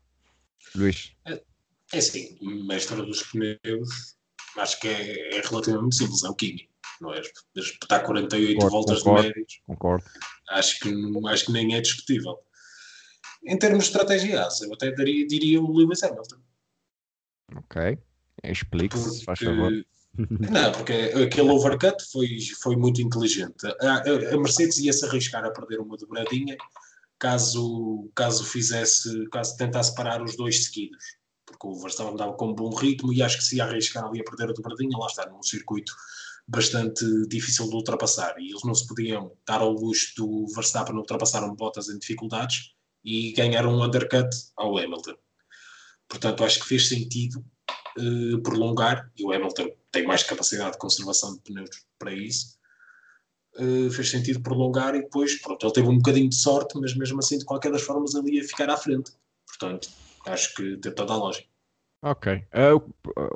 Luís, É assim, mestre dos pneus, acho que é, é relativamente simples, é o Kimi, não é? Espetar 48 concordo, voltas concordo, de médios. Concordo. Acho que, acho que nem é discutível. Em termos de estratégia eu até daria, diria o Lewis Hamilton. Ok. Explique-se, faz favor. Não, porque aquele overcut foi, foi muito inteligente. A, a Mercedes ia-se arriscar a perder uma dobradinha caso, caso fizesse, caso tentasse parar os dois seguidos. Porque o Verstappen andava com um bom ritmo e acho que se ia arriscar ali a perder a dobradinha, lá está, num circuito bastante difícil de ultrapassar. E eles não se podiam dar ao luxo do Verstappen ultrapassar um Bottas em dificuldades e ganhar um undercut ao Hamilton. Portanto, acho que fez sentido uh, prolongar, e o Hamilton tem mais capacidade de conservação de pneus para isso, uh, fez sentido prolongar e depois, pronto, ele teve um bocadinho de sorte, mas mesmo assim, de qualquer das formas, ele ia ficar à frente. Portanto, acho que tem toda a lógica. Ok.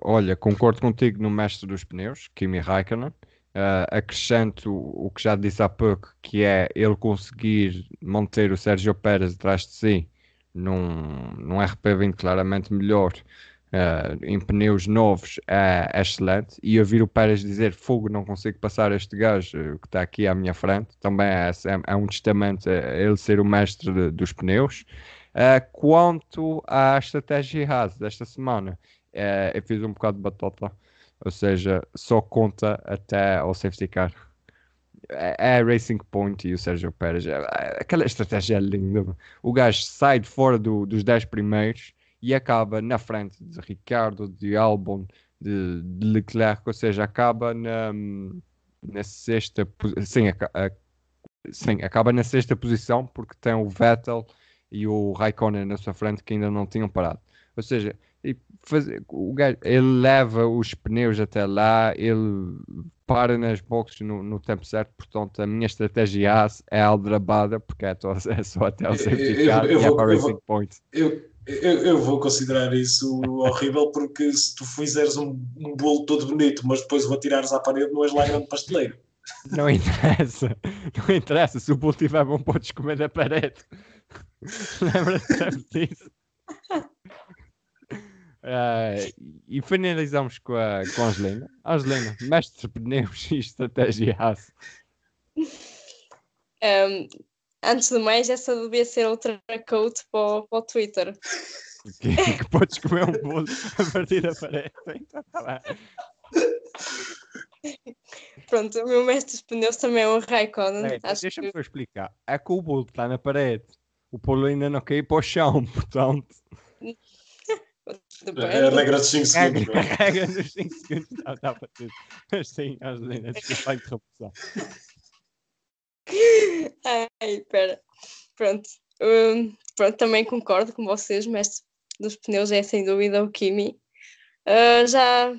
Olha, concordo contigo no mestre dos pneus, Kimi Raikkonen. Uh, acrescento o que já disse há pouco, que é ele conseguir manter o Sérgio Pérez atrás de si num, num RP20 claramente melhor uh, em pneus novos é, é, excelente. E ouvir o Pérez dizer fogo, não consigo passar este gajo que está aqui à minha frente, também é, é, é um testamento a ele ser o mestre de, dos pneus. Uh, quanto à estratégia Haas desta semana, eu fiz um bocado de batota ou seja, só conta até ao safety car. É, é a Racing Point e o Sérgio Pérez. É, é, aquela estratégia é linda. O gajo sai de fora do, dos 10 primeiros e acaba na frente de Ricardo, de Albon, de, de Leclerc, ou seja, acaba na, na sexta sim, a, a, sim, acaba na sexta posição porque tem o Vettel e o Raikkonen na sua frente que ainda não tinham parado. Ou seja, e fazer, o gajo, ele leva os pneus até lá, ele para nas boxes no, no tempo certo, portanto a minha estratégia é aldrabada, porque é, é só até o safety car e é para o Racing Point. Eu, eu, eu, vou considerar isso horrível porque se tu fizeres um, um bolo todo bonito, mas depois o atirares à parede, não és lá grande pasteleiro. Não interessa, não interessa. Se o bolo estiver bom, podes comer da parede. Lembra-te disso? Uh, e finalizamos com a, com a Angelina. Angelina, mestre pneus e estratégia aço. Um, antes de mais, essa devia ser outra quote para, para o Twitter. Que, que podes comer um bolo a partir da parede. Então, tá Pronto, o meu mestre de pneus também é um Raikkonen. É, Deixa-me que... explicar. É que o bolo está na parede. O polo ainda não caiu para o chão, portanto. É a regra dos 5 segundos. A regra dos 5 segundos não dá para tudo. Mas sim, Angelina, desculpa a interrupção. Ai, espera. Pronto. Um, pronto, também concordo com vocês, mestre dos pneus é sem dúvida o Kimi. Uh, já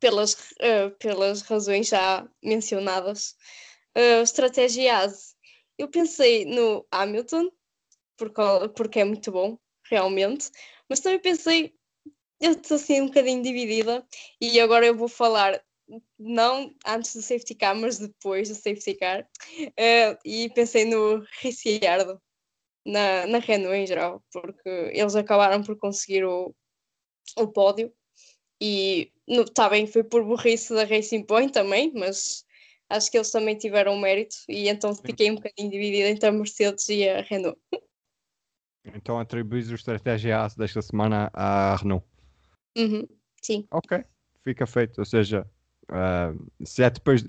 pelas, uh, pelas razões já mencionadas, uh, estratégia ASE. Eu pensei no Hamilton, porque, porque é muito bom, realmente, mas também pensei, eu estou assim um bocadinho dividida e agora eu vou falar não antes do safety car, mas depois do safety car. Uh, e pensei no Ricciardo, na, na Renault em geral, porque eles acabaram por conseguir o, o pódio. E está bem, foi por burrice da Racing Point também, mas acho que eles também tiveram mérito. E então fiquei um bocadinho dividida entre a Mercedes e a Renault. Então atribuis o estratégia A desta semana à Renault. Uhum, sim. Ok, fica feito. Ou seja, uh, se, é depois,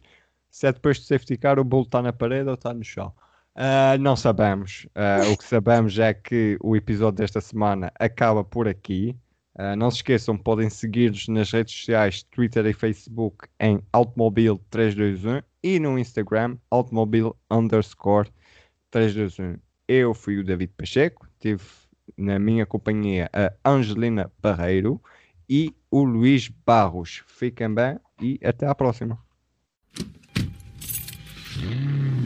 se é depois de safety car, o bolo está na parede ou está no chão. Uh, não sabemos. Uh, o que sabemos é que o episódio desta semana acaba por aqui. Uh, não se esqueçam, podem seguir-nos nas redes sociais, Twitter e Facebook em Automobil321 e no Instagram, Automobil underscore 321. Eu fui o David Pacheco, tive na minha companhia a Angelina Barreiro e o Luís Barros. Fiquem bem e até a próxima. Hum.